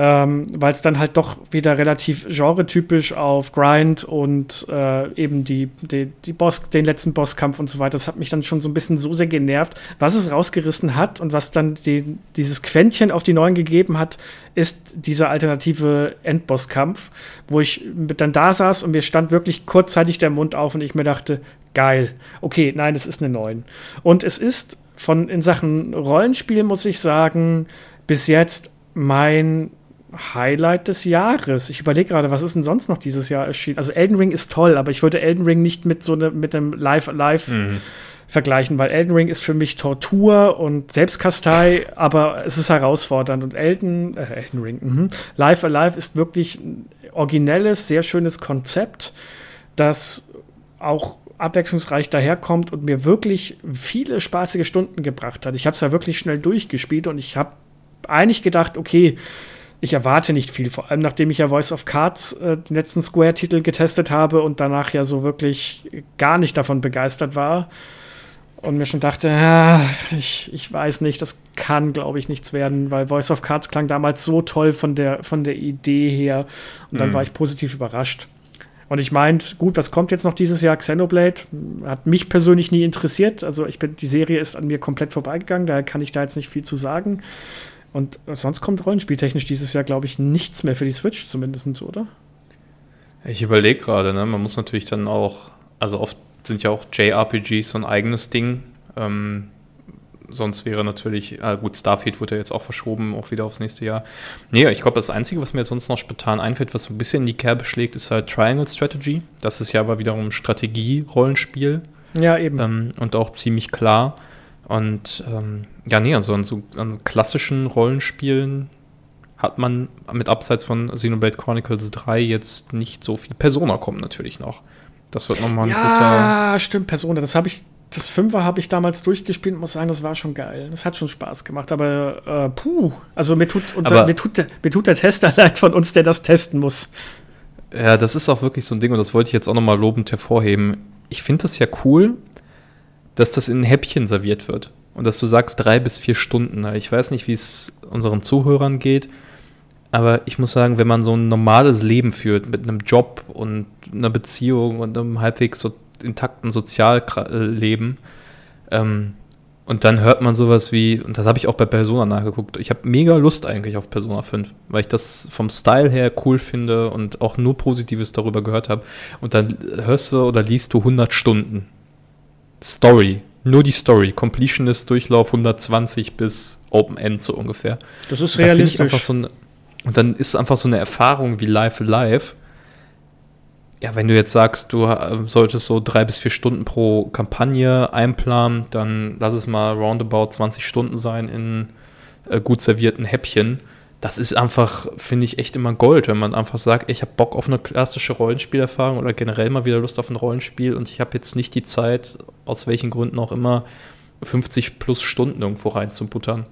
ähm, weil es dann halt doch wieder relativ genretypisch auf Grind und äh, eben die, die, die Boss, den letzten Bosskampf und so weiter, das hat mich dann schon so ein bisschen so sehr genervt. Was es rausgerissen hat und was dann die, dieses Quäntchen auf die neuen gegeben hat, ist dieser alternative Endbosskampf, wo ich dann da saß und mir stand wirklich kurzzeitig der Mund auf und ich mir dachte, geil. Okay, nein, es ist eine 9. Und es ist von in Sachen Rollenspiel, muss ich sagen, bis jetzt mein Highlight des Jahres. Ich überlege gerade, was ist denn sonst noch dieses Jahr erschienen? Also Elden Ring ist toll, aber ich würde Elden Ring nicht mit so ne, mit einem Live Live mhm. vergleichen, weil Elden Ring ist für mich Tortur und Selbstkastei, aber es ist herausfordernd und Elden äh, Elden Ring mh. Live Alive ist wirklich ein originelles, sehr schönes Konzept, das auch abwechslungsreich daherkommt und mir wirklich viele spaßige Stunden gebracht hat. Ich habe es ja wirklich schnell durchgespielt und ich habe eigentlich gedacht, okay, ich erwarte nicht viel, vor allem nachdem ich ja Voice of Cards äh, den letzten Square-Titel getestet habe und danach ja so wirklich gar nicht davon begeistert war. Und mir schon dachte, ja, ich, ich weiß nicht, das kann, glaube ich, nichts werden, weil Voice of Cards klang damals so toll von der, von der Idee her. Und dann mhm. war ich positiv überrascht. Und ich meinte, gut, was kommt jetzt noch dieses Jahr? Xenoblade hat mich persönlich nie interessiert. Also ich bin, die Serie ist an mir komplett vorbeigegangen, daher kann ich da jetzt nicht viel zu sagen. Und sonst kommt rollenspieltechnisch dieses Jahr, glaube ich, nichts mehr für die Switch, zumindest, oder? Ich überlege gerade, ne? Man muss natürlich dann auch, also oft sind ja auch JRPGs so ein eigenes Ding. Ähm, sonst wäre natürlich, äh, gut, Starfield wurde ja jetzt auch verschoben, auch wieder aufs nächste Jahr. Nee, ich glaube, das Einzige, was mir jetzt sonst noch spontan einfällt, was so ein bisschen in die Kerbe schlägt, ist halt Triangle Strategy. Das ist ja aber wiederum Strategie-Rollenspiel. Ja, eben. Ähm, und auch ziemlich klar. Und ähm, ja, nee, also an so an klassischen Rollenspielen hat man mit abseits von Xenoblade Chronicles 3 jetzt nicht so viel. Persona kommt natürlich noch. Das wird nochmal ein ja, großer. Ja, stimmt, Persona. Das habe ich, das Fünfer habe ich damals durchgespielt und muss sagen, das war schon geil. Das hat schon Spaß gemacht. Aber äh, puh, also mir tut, unser, mir, tut der, mir tut der Tester leid von uns, der das testen muss. Ja, das ist auch wirklich so ein Ding und das wollte ich jetzt auch nochmal lobend hervorheben. Ich finde das ja cool, dass das in Häppchen serviert wird. Und dass du sagst drei bis vier Stunden. Ich weiß nicht, wie es unseren Zuhörern geht, aber ich muss sagen, wenn man so ein normales Leben führt mit einem Job und einer Beziehung und einem halbwegs so intakten Sozialleben, ähm, und dann hört man sowas wie, und das habe ich auch bei Persona nachgeguckt, ich habe mega Lust eigentlich auf Persona 5, weil ich das vom Style her cool finde und auch nur Positives darüber gehört habe. Und dann hörst du oder liest du 100 Stunden Story. Nur die Story. Completionist Durchlauf 120 bis Open End so ungefähr. Das ist realistisch. Da so ein, und dann ist es einfach so eine Erfahrung wie Live Alive. Ja, wenn du jetzt sagst, du äh, solltest so drei bis vier Stunden pro Kampagne einplanen, dann lass es mal roundabout 20 Stunden sein in äh, gut servierten Häppchen das ist einfach, finde ich, echt immer Gold, wenn man einfach sagt, ich habe Bock auf eine klassische Rollenspielerfahrung oder generell mal wieder Lust auf ein Rollenspiel und ich habe jetzt nicht die Zeit, aus welchen Gründen auch immer, 50 plus Stunden irgendwo reinzubuttern.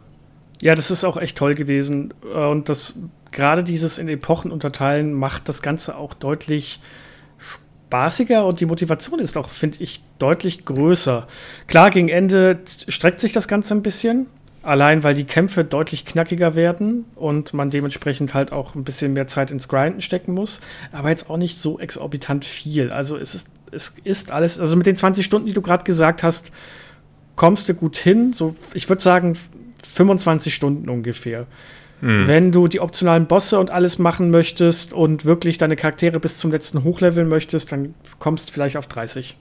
Ja, das ist auch echt toll gewesen. Äh, und das gerade dieses in Epochen unterteilen macht das Ganze auch deutlich spaßiger und die Motivation ist auch, finde ich, deutlich größer. Klar, gegen Ende streckt sich das Ganze ein bisschen, Allein weil die Kämpfe deutlich knackiger werden und man dementsprechend halt auch ein bisschen mehr Zeit ins Grinden stecken muss. Aber jetzt auch nicht so exorbitant viel. Also es ist, es ist alles, also mit den 20 Stunden, die du gerade gesagt hast, kommst du gut hin. So, ich würde sagen, 25 Stunden ungefähr. Mhm. Wenn du die optionalen Bosse und alles machen möchtest und wirklich deine Charaktere bis zum letzten hochleveln möchtest, dann kommst du vielleicht auf 30.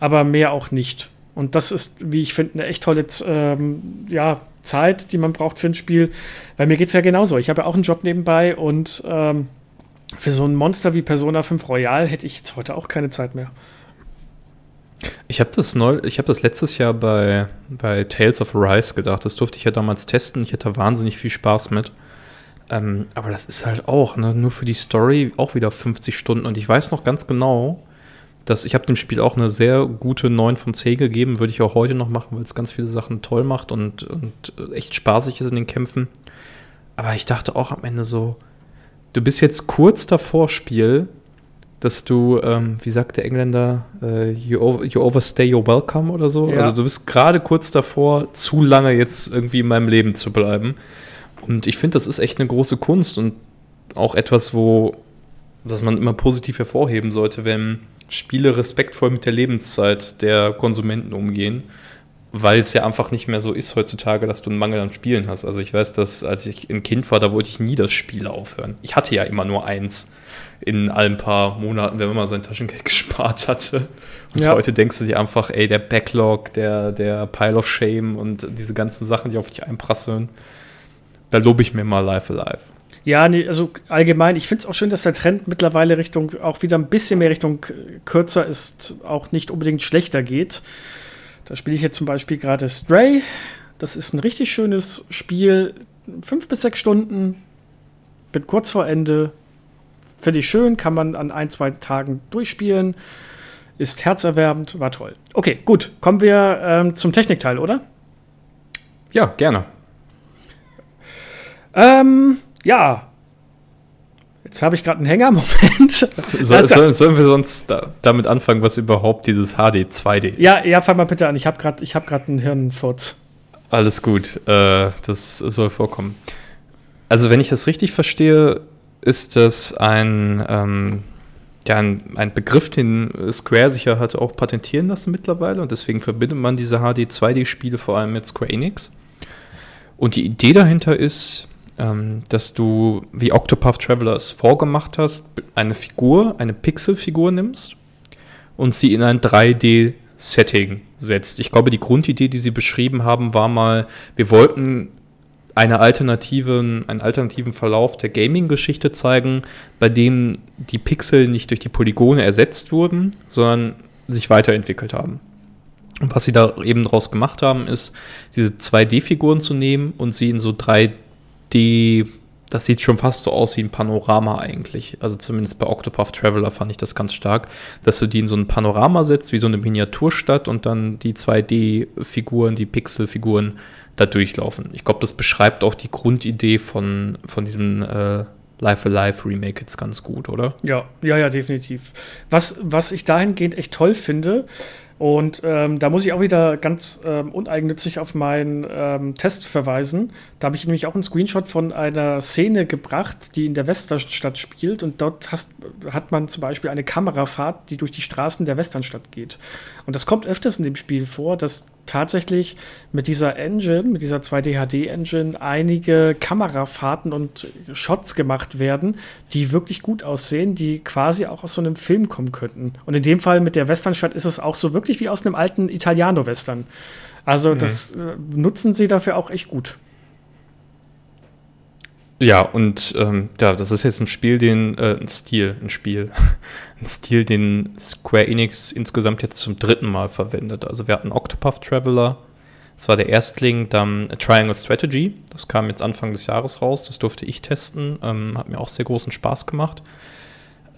Aber mehr auch nicht. Und das ist, wie ich finde, eine echt tolle ähm, ja, Zeit, die man braucht für ein Spiel. Weil mir geht es ja genauso. Ich habe ja auch einen Job nebenbei und ähm, für so ein Monster wie Persona 5 Royal hätte ich jetzt heute auch keine Zeit mehr. Ich habe das habe das letztes Jahr bei, bei Tales of Arise gedacht. Das durfte ich ja damals testen. Ich hatte wahnsinnig viel Spaß mit. Ähm, aber das ist halt auch, ne, nur für die Story auch wieder 50 Stunden. Und ich weiß noch ganz genau, dass ich habe dem Spiel auch eine sehr gute 9 von 10 gegeben. Würde ich auch heute noch machen, weil es ganz viele Sachen toll macht und, und echt spaßig ist in den Kämpfen. Aber ich dachte auch am Ende so, du bist jetzt kurz davor, Spiel, dass du, ähm, wie sagt der Engländer, äh, you, you, overstay your welcome oder so. Ja. Also du bist gerade kurz davor, zu lange jetzt irgendwie in meinem Leben zu bleiben. Und ich finde, das ist echt eine große Kunst und auch etwas, wo, das man immer positiv hervorheben sollte, wenn Spiele respektvoll mit der Lebenszeit der Konsumenten umgehen, weil es ja einfach nicht mehr so ist heutzutage, dass du einen Mangel an Spielen hast. Also ich weiß, dass als ich ein Kind war, da wollte ich nie das Spiel aufhören. Ich hatte ja immer nur eins in allen paar Monaten, wenn man mal sein Taschengeld gespart hatte. Und ja. heute denkst du dir einfach, ey, der Backlog, der, der Pile of Shame und diese ganzen Sachen, die auf dich einprasseln, da lobe ich mir mal Life Alive. Ja, nee, also allgemein, ich finde es auch schön, dass der Trend mittlerweile Richtung, auch wieder ein bisschen mehr Richtung kürzer ist, auch nicht unbedingt schlechter geht. Da spiele ich jetzt zum Beispiel gerade Stray. Das ist ein richtig schönes Spiel. Fünf bis sechs Stunden. Bin kurz vor Ende. Finde ich schön, kann man an ein, zwei Tagen durchspielen. Ist herzerwärmend, war toll. Okay, gut. Kommen wir ähm, zum Technikteil, oder? Ja, gerne. Ähm, ja. Jetzt habe ich gerade einen Hänger. Moment. So, also, sollen wir sonst da, damit anfangen, was überhaupt dieses HD 2D ist? Ja, ja, fang mal bitte an. Ich habe gerade hab einen Hirnfurz. Alles gut. Äh, das soll vorkommen. Also, wenn ich das richtig verstehe, ist das ein, ähm, ja, ein, ein, Begriff, den Square sich ja hat auch patentieren lassen mittlerweile und deswegen verbindet man diese HD 2D-Spiele vor allem mit Square Enix. Und die Idee dahinter ist, ähm, dass du, wie Octopath Traveler es vorgemacht hast, eine Figur, eine Pixelfigur nimmst und sie in ein 3D-Setting setzt. Ich glaube, die Grundidee, die sie beschrieben haben, war mal, wir wollten eine alternativen, einen alternativen Verlauf der Gaming-Geschichte zeigen, bei dem die Pixel nicht durch die Polygone ersetzt wurden, sondern sich weiterentwickelt haben. Und was sie da eben draus gemacht haben, ist, diese 2D-Figuren zu nehmen und sie in so 3D, das sieht schon fast so aus wie ein Panorama eigentlich. Also zumindest bei Octopath Traveler fand ich das ganz stark, dass du die in so ein Panorama setzt, wie so eine Miniaturstadt und dann die 2D-Figuren, die Pixel-Figuren da durchlaufen. Ich glaube, das beschreibt auch die Grundidee von, von diesem äh, Life Alive Remake jetzt ganz gut, oder? Ja, ja, ja, definitiv. Was, was ich dahingehend echt toll finde, und ähm, da muss ich auch wieder ganz ähm, uneigennützig auf meinen ähm, Test verweisen. Da habe ich nämlich auch einen Screenshot von einer Szene gebracht, die in der Westernstadt spielt. Und dort hast, hat man zum Beispiel eine Kamerafahrt, die durch die Straßen der Westernstadt geht. Und das kommt öfters in dem Spiel vor, dass tatsächlich mit dieser Engine, mit dieser 2D-HD-Engine, einige Kamerafahrten und Shots gemacht werden, die wirklich gut aussehen, die quasi auch aus so einem Film kommen könnten. Und in dem Fall mit der Westernstadt ist es auch so wirklich wie aus einem alten Italiano-Western. Also mhm. das äh, nutzen sie dafür auch echt gut. Ja, und ähm, ja, das ist jetzt ein Spiel, den, äh, ein Stil, ein Spiel, ein Stil, den Square Enix insgesamt jetzt zum dritten Mal verwendet. Also wir hatten Octopath Traveler, das war der Erstling, dann Triangle Strategy, das kam jetzt Anfang des Jahres raus, das durfte ich testen, ähm, hat mir auch sehr großen Spaß gemacht.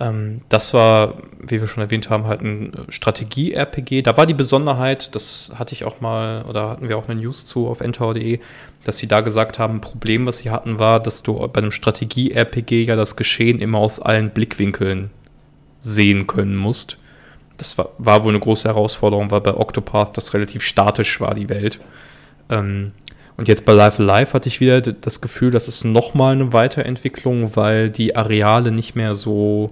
Ähm, das war, wie wir schon erwähnt haben, halt ein Strategie-RPG. Da war die Besonderheit, das hatte ich auch mal, oder hatten wir auch eine News zu auf ntv.de, dass sie da gesagt haben, ein Problem, was sie hatten, war, dass du bei einem Strategie-RPG ja das Geschehen immer aus allen Blickwinkeln sehen können musst. Das war, war wohl eine große Herausforderung, weil bei Octopath das relativ statisch war, die Welt. Ähm, und jetzt bei Life Alive hatte ich wieder das Gefühl, das ist nochmal eine Weiterentwicklung, weil die Areale nicht mehr so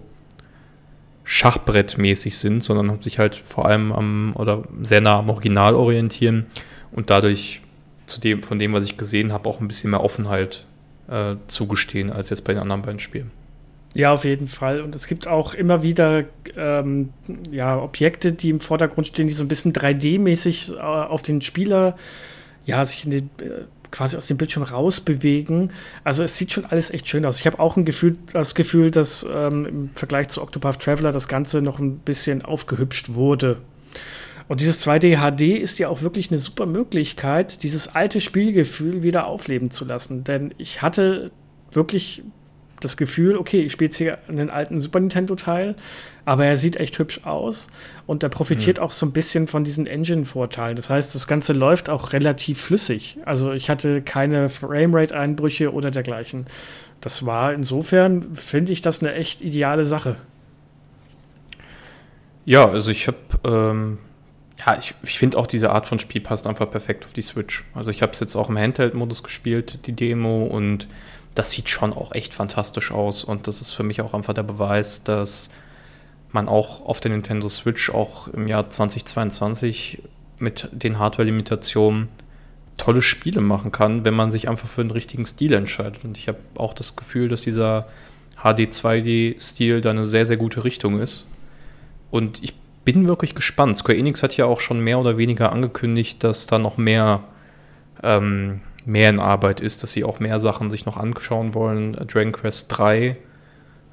Schachbrettmäßig sind, sondern sich halt vor allem am oder sehr nah am Original orientieren und dadurch zu dem, von dem, was ich gesehen habe, auch ein bisschen mehr Offenheit äh, zugestehen als jetzt bei den anderen beiden Spielen. Ja, auf jeden Fall. Und es gibt auch immer wieder ähm, ja, Objekte, die im Vordergrund stehen, die so ein bisschen 3D-mäßig äh, auf den Spieler, ja, sich in den, äh, quasi aus dem Bildschirm rausbewegen. Also es sieht schon alles echt schön aus. Ich habe auch ein Gefühl, das Gefühl, dass ähm, im Vergleich zu Octopath Traveler das Ganze noch ein bisschen aufgehübscht wurde. Und dieses 2D HD ist ja auch wirklich eine super Möglichkeit, dieses alte Spielgefühl wieder aufleben zu lassen. Denn ich hatte wirklich das Gefühl, okay, ich spiele jetzt hier einen alten Super Nintendo-Teil, aber er sieht echt hübsch aus und er profitiert mhm. auch so ein bisschen von diesen Engine-Vorteilen. Das heißt, das Ganze läuft auch relativ flüssig. Also ich hatte keine Framerate-Einbrüche oder dergleichen. Das war insofern, finde ich, das eine echt ideale Sache. Ja, also ich habe, ähm, ja, ich, ich finde auch diese Art von Spiel passt einfach perfekt auf die Switch. Also ich habe es jetzt auch im Handheld-Modus gespielt, die Demo, und das sieht schon auch echt fantastisch aus. Und das ist für mich auch einfach der Beweis, dass man auch auf der Nintendo Switch auch im Jahr 2022 mit den Hardware-Limitationen tolle Spiele machen kann, wenn man sich einfach für den richtigen Stil entscheidet. Und ich habe auch das Gefühl, dass dieser HD-2D-Stil da eine sehr, sehr gute Richtung ist. Und ich bin wirklich gespannt. Square Enix hat ja auch schon mehr oder weniger angekündigt, dass da noch mehr, ähm, mehr in Arbeit ist, dass sie auch mehr Sachen sich noch anschauen wollen. Dragon Quest 3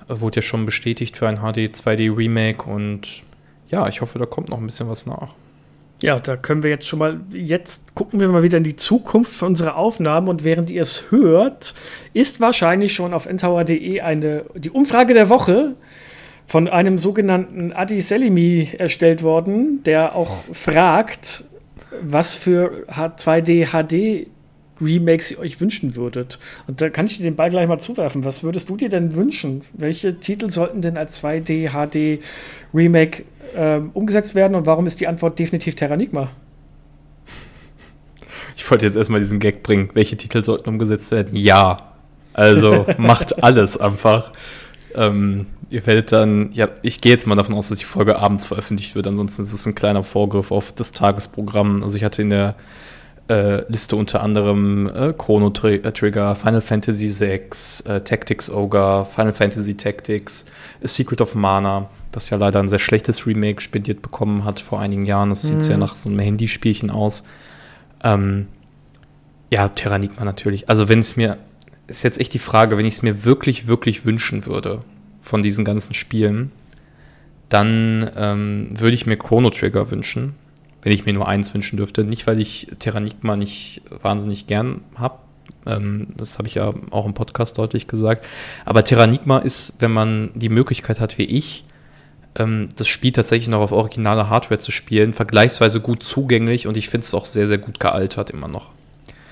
wurde ja schon bestätigt für ein HD 2D Remake und ja, ich hoffe, da kommt noch ein bisschen was nach. Ja, da können wir jetzt schon mal, jetzt gucken wir mal wieder in die Zukunft für unsere Aufnahmen und während ihr es hört, ist wahrscheinlich schon auf ntower.de eine, die Umfrage der Woche von einem sogenannten Adi Selimi erstellt worden, der auch fragt, was für 2D HD Remakes ihr euch wünschen würdet. Und da kann ich dir den Ball gleich mal zuwerfen. Was würdest du dir denn wünschen? Welche Titel sollten denn als 2D HD Remake äh, umgesetzt werden und warum ist die Antwort definitiv Terranigma? Ich wollte jetzt erstmal diesen Gag bringen. Welche Titel sollten umgesetzt werden? Ja. Also macht alles einfach. Ähm, ihr werdet dann, ja, ich gehe jetzt mal davon aus, dass die Folge abends veröffentlicht wird. Ansonsten ist es ein kleiner Vorgriff auf das Tagesprogramm. Also ich hatte in der äh, Liste unter anderem äh, Chrono äh, Trigger, Final Fantasy VI, äh, Tactics Ogre, Final Fantasy Tactics, A Secret of Mana, das ja leider ein sehr schlechtes Remake spendiert bekommen hat vor einigen Jahren. Das sieht mhm. ja nach so einem Handyspielchen aus. Ähm, ja, Terranigma natürlich. Also wenn es mir, ist jetzt echt die Frage, wenn ich es mir wirklich, wirklich wünschen würde von diesen ganzen Spielen, dann ähm, würde ich mir Chrono Trigger wünschen wenn ich mir nur eins wünschen dürfte. Nicht, weil ich Terranigma nicht wahnsinnig gern habe. Ähm, das habe ich ja auch im Podcast deutlich gesagt. Aber Terranigma ist, wenn man die Möglichkeit hat, wie ich, ähm, das Spiel tatsächlich noch auf originale Hardware zu spielen, vergleichsweise gut zugänglich und ich finde es auch sehr, sehr gut gealtert immer noch.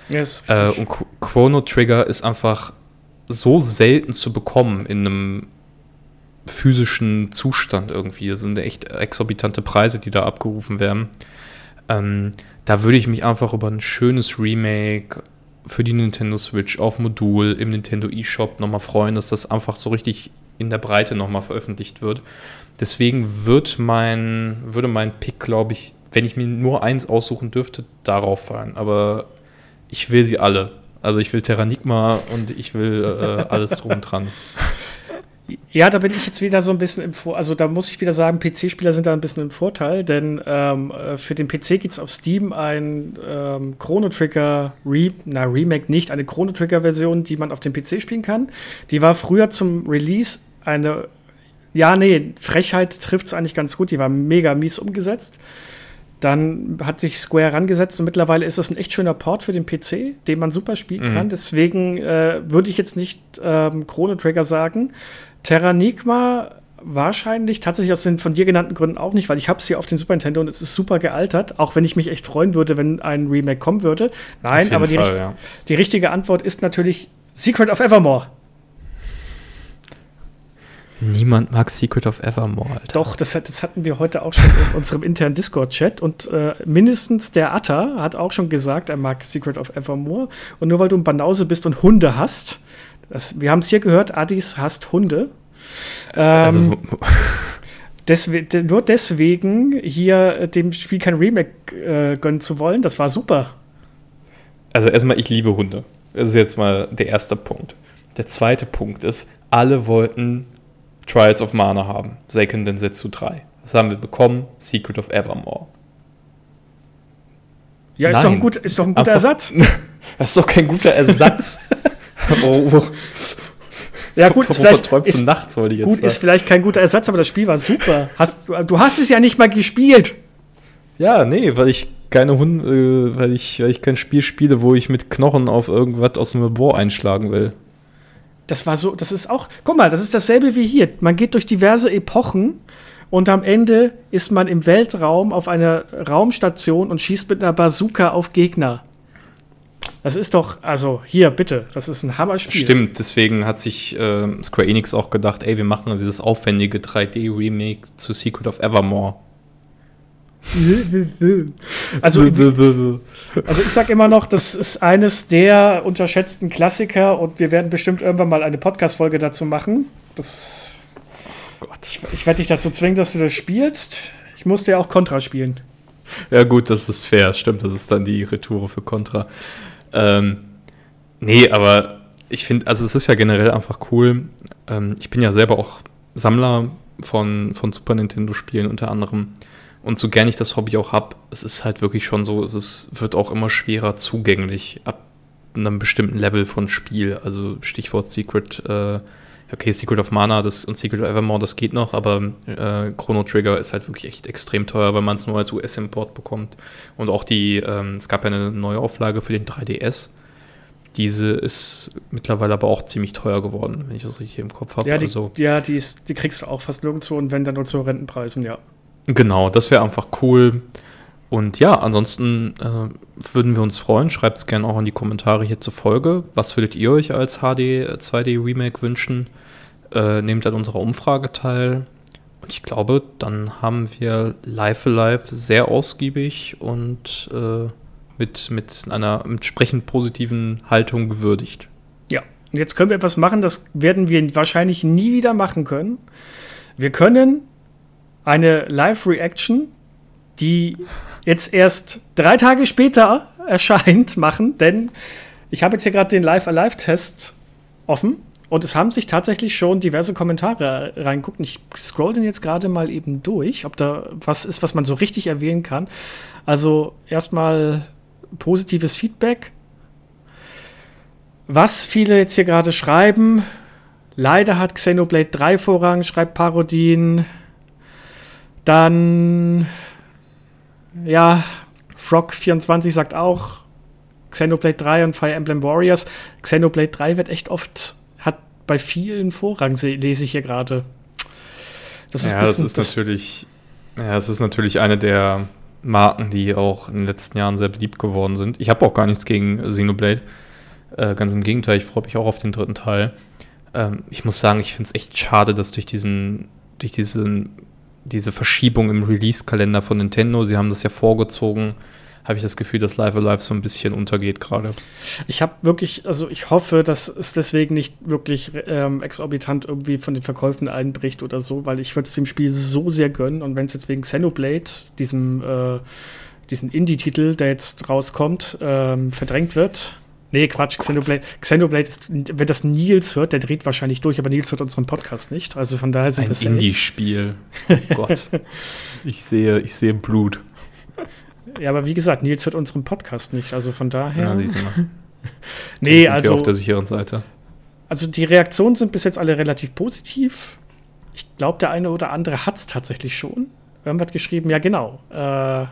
Yes, äh, und Chrono Trigger ist einfach so selten zu bekommen in einem physischen Zustand irgendwie. Das sind echt exorbitante Preise, die da abgerufen werden. Ähm, da würde ich mich einfach über ein schönes Remake für die Nintendo Switch auf Modul im Nintendo eShop nochmal freuen, dass das einfach so richtig in der Breite nochmal veröffentlicht wird. Deswegen wird mein, würde mein Pick, glaube ich, wenn ich mir nur eins aussuchen dürfte, darauf fallen. Aber ich will sie alle. Also ich will Terranigma und ich will äh, alles drum dran. Ja, da bin ich jetzt wieder so ein bisschen im Vor also da muss ich wieder sagen, PC-Spieler sind da ein bisschen im Vorteil, denn ähm, äh, für den PC gibt es auf Steam ein ähm, Chrono Trigger Re na, Remake nicht, eine Chrono Trigger-Version, die man auf dem PC spielen kann. Die war früher zum Release eine, ja, nee, Frechheit trifft es eigentlich ganz gut, die war mega mies umgesetzt. Dann hat sich Square rangesetzt und mittlerweile ist das ein echt schöner Port für den PC, den man super spielen mhm. kann. Deswegen äh, würde ich jetzt nicht ähm, Chrono Trigger sagen. Terranigma wahrscheinlich tatsächlich aus den von dir genannten Gründen auch nicht, weil ich habe es hier auf dem Super Nintendo und es ist super gealtert, auch wenn ich mich echt freuen würde, wenn ein Remake kommen würde. Nein, aber die, Fall, ja. die richtige Antwort ist natürlich Secret of Evermore. Niemand mag Secret of Evermore. Alter. Doch, das, das, hatten wir heute auch schon in unserem internen Discord-Chat und äh, mindestens der Atta hat auch schon gesagt, er mag Secret of Evermore. Und nur weil du ein Banause bist und Hunde hast, das, wir haben es hier gehört, Adis hasst Hunde. Also ähm, also, deswegen, nur deswegen hier dem Spiel kein Remake äh, gönnen zu wollen, das war super. Also erstmal, ich liebe Hunde. Das ist jetzt mal der erste Punkt. Der zweite Punkt ist, alle wollten Trials of Mana haben. Seiken Densetsu 3. Das haben wir bekommen. Secret of Evermore. Ja, ist, Nein. doch ein, gut, ist doch ein guter Einfach, Ersatz. das ist doch kein guter Ersatz. oh. Ja, gut, ist vielleicht, träumst du nachts, wollte ich jetzt Gut, mal. ist vielleicht kein guter Ersatz, aber das Spiel war super. Hast, du, du hast es ja nicht mal gespielt. Ja, nee, weil ich keine Hunde, äh, weil ich, weil ich kein Spiel spiele, wo ich mit Knochen auf irgendwas aus dem Labor einschlagen will. Das war so, das ist auch, guck mal, das ist dasselbe wie hier. Man geht durch diverse Epochen und am Ende ist man im Weltraum auf einer Raumstation und schießt mit einer Bazooka auf Gegner. Das ist doch, also hier, bitte, das ist ein Hammer-Spiel. Stimmt, deswegen hat sich äh, Square Enix auch gedacht, ey, wir machen dieses aufwendige 3D-Remake zu Secret of Evermore. also, also ich sag immer noch, das ist eines der unterschätzten Klassiker und wir werden bestimmt irgendwann mal eine Podcast-Folge dazu machen. Das, oh Gott. Ich, ich werde dich dazu zwingen, dass du das spielst. Ich musste ja auch Contra spielen. Ja, gut, das ist fair. Stimmt, das ist dann die Retoure für Contra. Ähm, nee, aber ich finde, also es ist ja generell einfach cool. Ähm, ich bin ja selber auch Sammler von, von Super Nintendo-Spielen unter anderem. Und so gern ich das Hobby auch habe, es ist halt wirklich schon so, es ist, wird auch immer schwerer zugänglich ab einem bestimmten Level von Spiel. Also Stichwort Secret, äh, okay, Secret of Mana das, und Secret of Evermore, das geht noch, aber äh, Chrono Trigger ist halt wirklich echt extrem teuer, weil man es nur als US-Import bekommt. Und auch die, ähm, es gab ja eine neue Auflage für den 3DS. Diese ist mittlerweile aber auch ziemlich teuer geworden, wenn ich das richtig im Kopf habe. Ja, die, also, ja die, ist, die kriegst du auch fast nirgendwo und wenn dann nur zu Rentenpreisen, ja. Genau, das wäre einfach cool. Und ja, ansonsten äh, würden wir uns freuen. Schreibt es gerne auch in die Kommentare hier zur Folge. Was würdet ihr euch als HD 2D Remake wünschen? Äh, nehmt an unserer Umfrage teil. Und ich glaube, dann haben wir Live Alive sehr ausgiebig und äh, mit, mit einer entsprechend positiven Haltung gewürdigt. Ja, und jetzt können wir etwas machen, das werden wir wahrscheinlich nie wieder machen können. Wir können eine Live-Reaction, die jetzt erst drei Tage später erscheint, machen, denn ich habe jetzt hier gerade den Live-Alive-Test offen und es haben sich tatsächlich schon diverse Kommentare reinguckt. Ich scroll den jetzt gerade mal eben durch, ob da was ist, was man so richtig erwähnen kann. Also erstmal positives Feedback. Was viele jetzt hier gerade schreiben, leider hat Xenoblade 3 Vorrang, schreibt Parodien. Dann, ja, Frog24 sagt auch Xenoblade 3 und Fire Emblem Warriors. Xenoblade 3 wird echt oft, bei vielen Vorrang, lese ich hier gerade. Das ist ja, das ist natürlich, ja, es ist natürlich eine der Marken, die auch in den letzten Jahren sehr beliebt geworden sind. Ich habe auch gar nichts gegen Xenoblade. Äh, ganz im Gegenteil, ich freue mich auch auf den dritten Teil. Ähm, ich muss sagen, ich finde es echt schade, dass durch diesen, durch diesen diese Verschiebung im Release-Kalender von Nintendo, sie haben das ja vorgezogen, habe ich das Gefühl, dass Live Alive so ein bisschen untergeht gerade. Ich habe wirklich, also ich hoffe, dass es deswegen nicht wirklich ähm, exorbitant irgendwie von den Verkäufen einbricht oder so, weil ich würde es dem Spiel so sehr gönnen und wenn es jetzt wegen Xenoblade, diesem äh, diesen Indie-Titel, der jetzt rauskommt, ähm, verdrängt wird, Nee, Quatsch. Xenoblade, Xenoblade ist, wenn das Nils hört, der dreht wahrscheinlich durch, aber Nils hört unseren Podcast nicht. Also von daher sind wir Ein Indie-Spiel. Oh Gott. ich sehe, ich sehe Blut. Ja, aber wie gesagt, Nils hört unseren Podcast nicht. Also von daher. Na, siehst du mal. nee, also. auf der sicheren Seite. Also die Reaktionen sind bis jetzt alle relativ positiv. Ich glaube, der eine oder andere hat es tatsächlich schon. Irgendwas geschrieben, ja genau. Äh,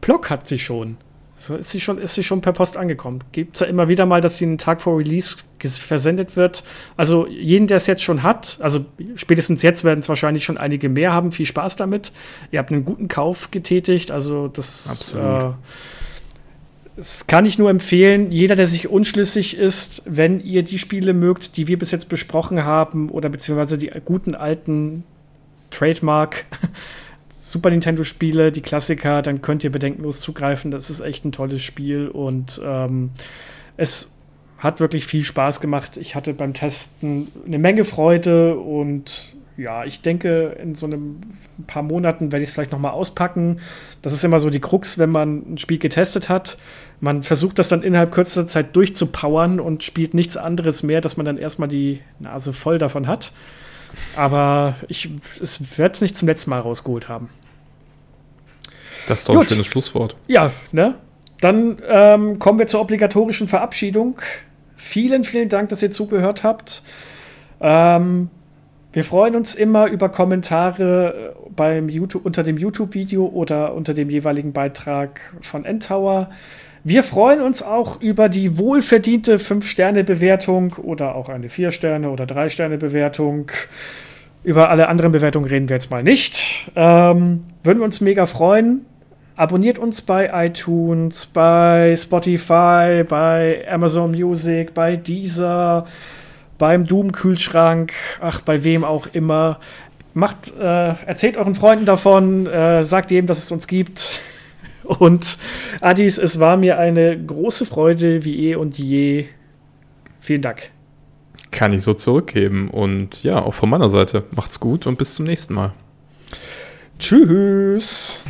Block hat sie schon. So ist sie schon, ist sie schon per Post angekommen. Gibt es ja immer wieder mal, dass sie einen Tag vor Release versendet wird. Also jeden, der es jetzt schon hat, also spätestens jetzt werden es wahrscheinlich schon einige mehr haben. Viel Spaß damit. Ihr habt einen guten Kauf getätigt. Also das. Äh, das kann ich nur empfehlen. Jeder, der sich unschlüssig ist, wenn ihr die Spiele mögt, die wir bis jetzt besprochen haben, oder beziehungsweise die guten alten Trademark Super Nintendo-Spiele, die Klassiker, dann könnt ihr bedenkenlos zugreifen. Das ist echt ein tolles Spiel und ähm, es hat wirklich viel Spaß gemacht. Ich hatte beim Testen eine Menge Freude und ja, ich denke, in so einem paar Monaten werde ich es vielleicht noch mal auspacken. Das ist immer so die Krux, wenn man ein Spiel getestet hat. Man versucht das dann innerhalb kürzester Zeit durchzupowern und spielt nichts anderes mehr, dass man dann erstmal die Nase voll davon hat. Aber ich werde es nicht zum letzten Mal rausgeholt haben. Das ist doch Gut. ein schönes Schlusswort. Ja, ne? Dann ähm, kommen wir zur obligatorischen Verabschiedung. Vielen, vielen Dank, dass ihr zugehört habt. Ähm, Wir freuen uns immer über Kommentare äh, beim YouTube, unter dem YouTube-Video oder unter dem jeweiligen Beitrag von Endtower. Wir freuen uns auch über die wohlverdiente 5-Sterne-Bewertung oder auch eine 4-Sterne- oder 3-Sterne-Bewertung. Über alle anderen Bewertungen reden wir jetzt mal nicht. Ähm, würden wir uns mega freuen. Abonniert uns bei iTunes, bei Spotify, bei Amazon Music, bei Deezer beim Doom-Kühlschrank, ach, bei wem auch immer. Macht, äh, erzählt euren Freunden davon, äh, sagt jedem, dass es uns gibt. Und Adis, es war mir eine große Freude, wie eh und je. Vielen Dank. Kann ich so zurückgeben. Und ja, auch von meiner Seite. Macht's gut und bis zum nächsten Mal. Tschüss.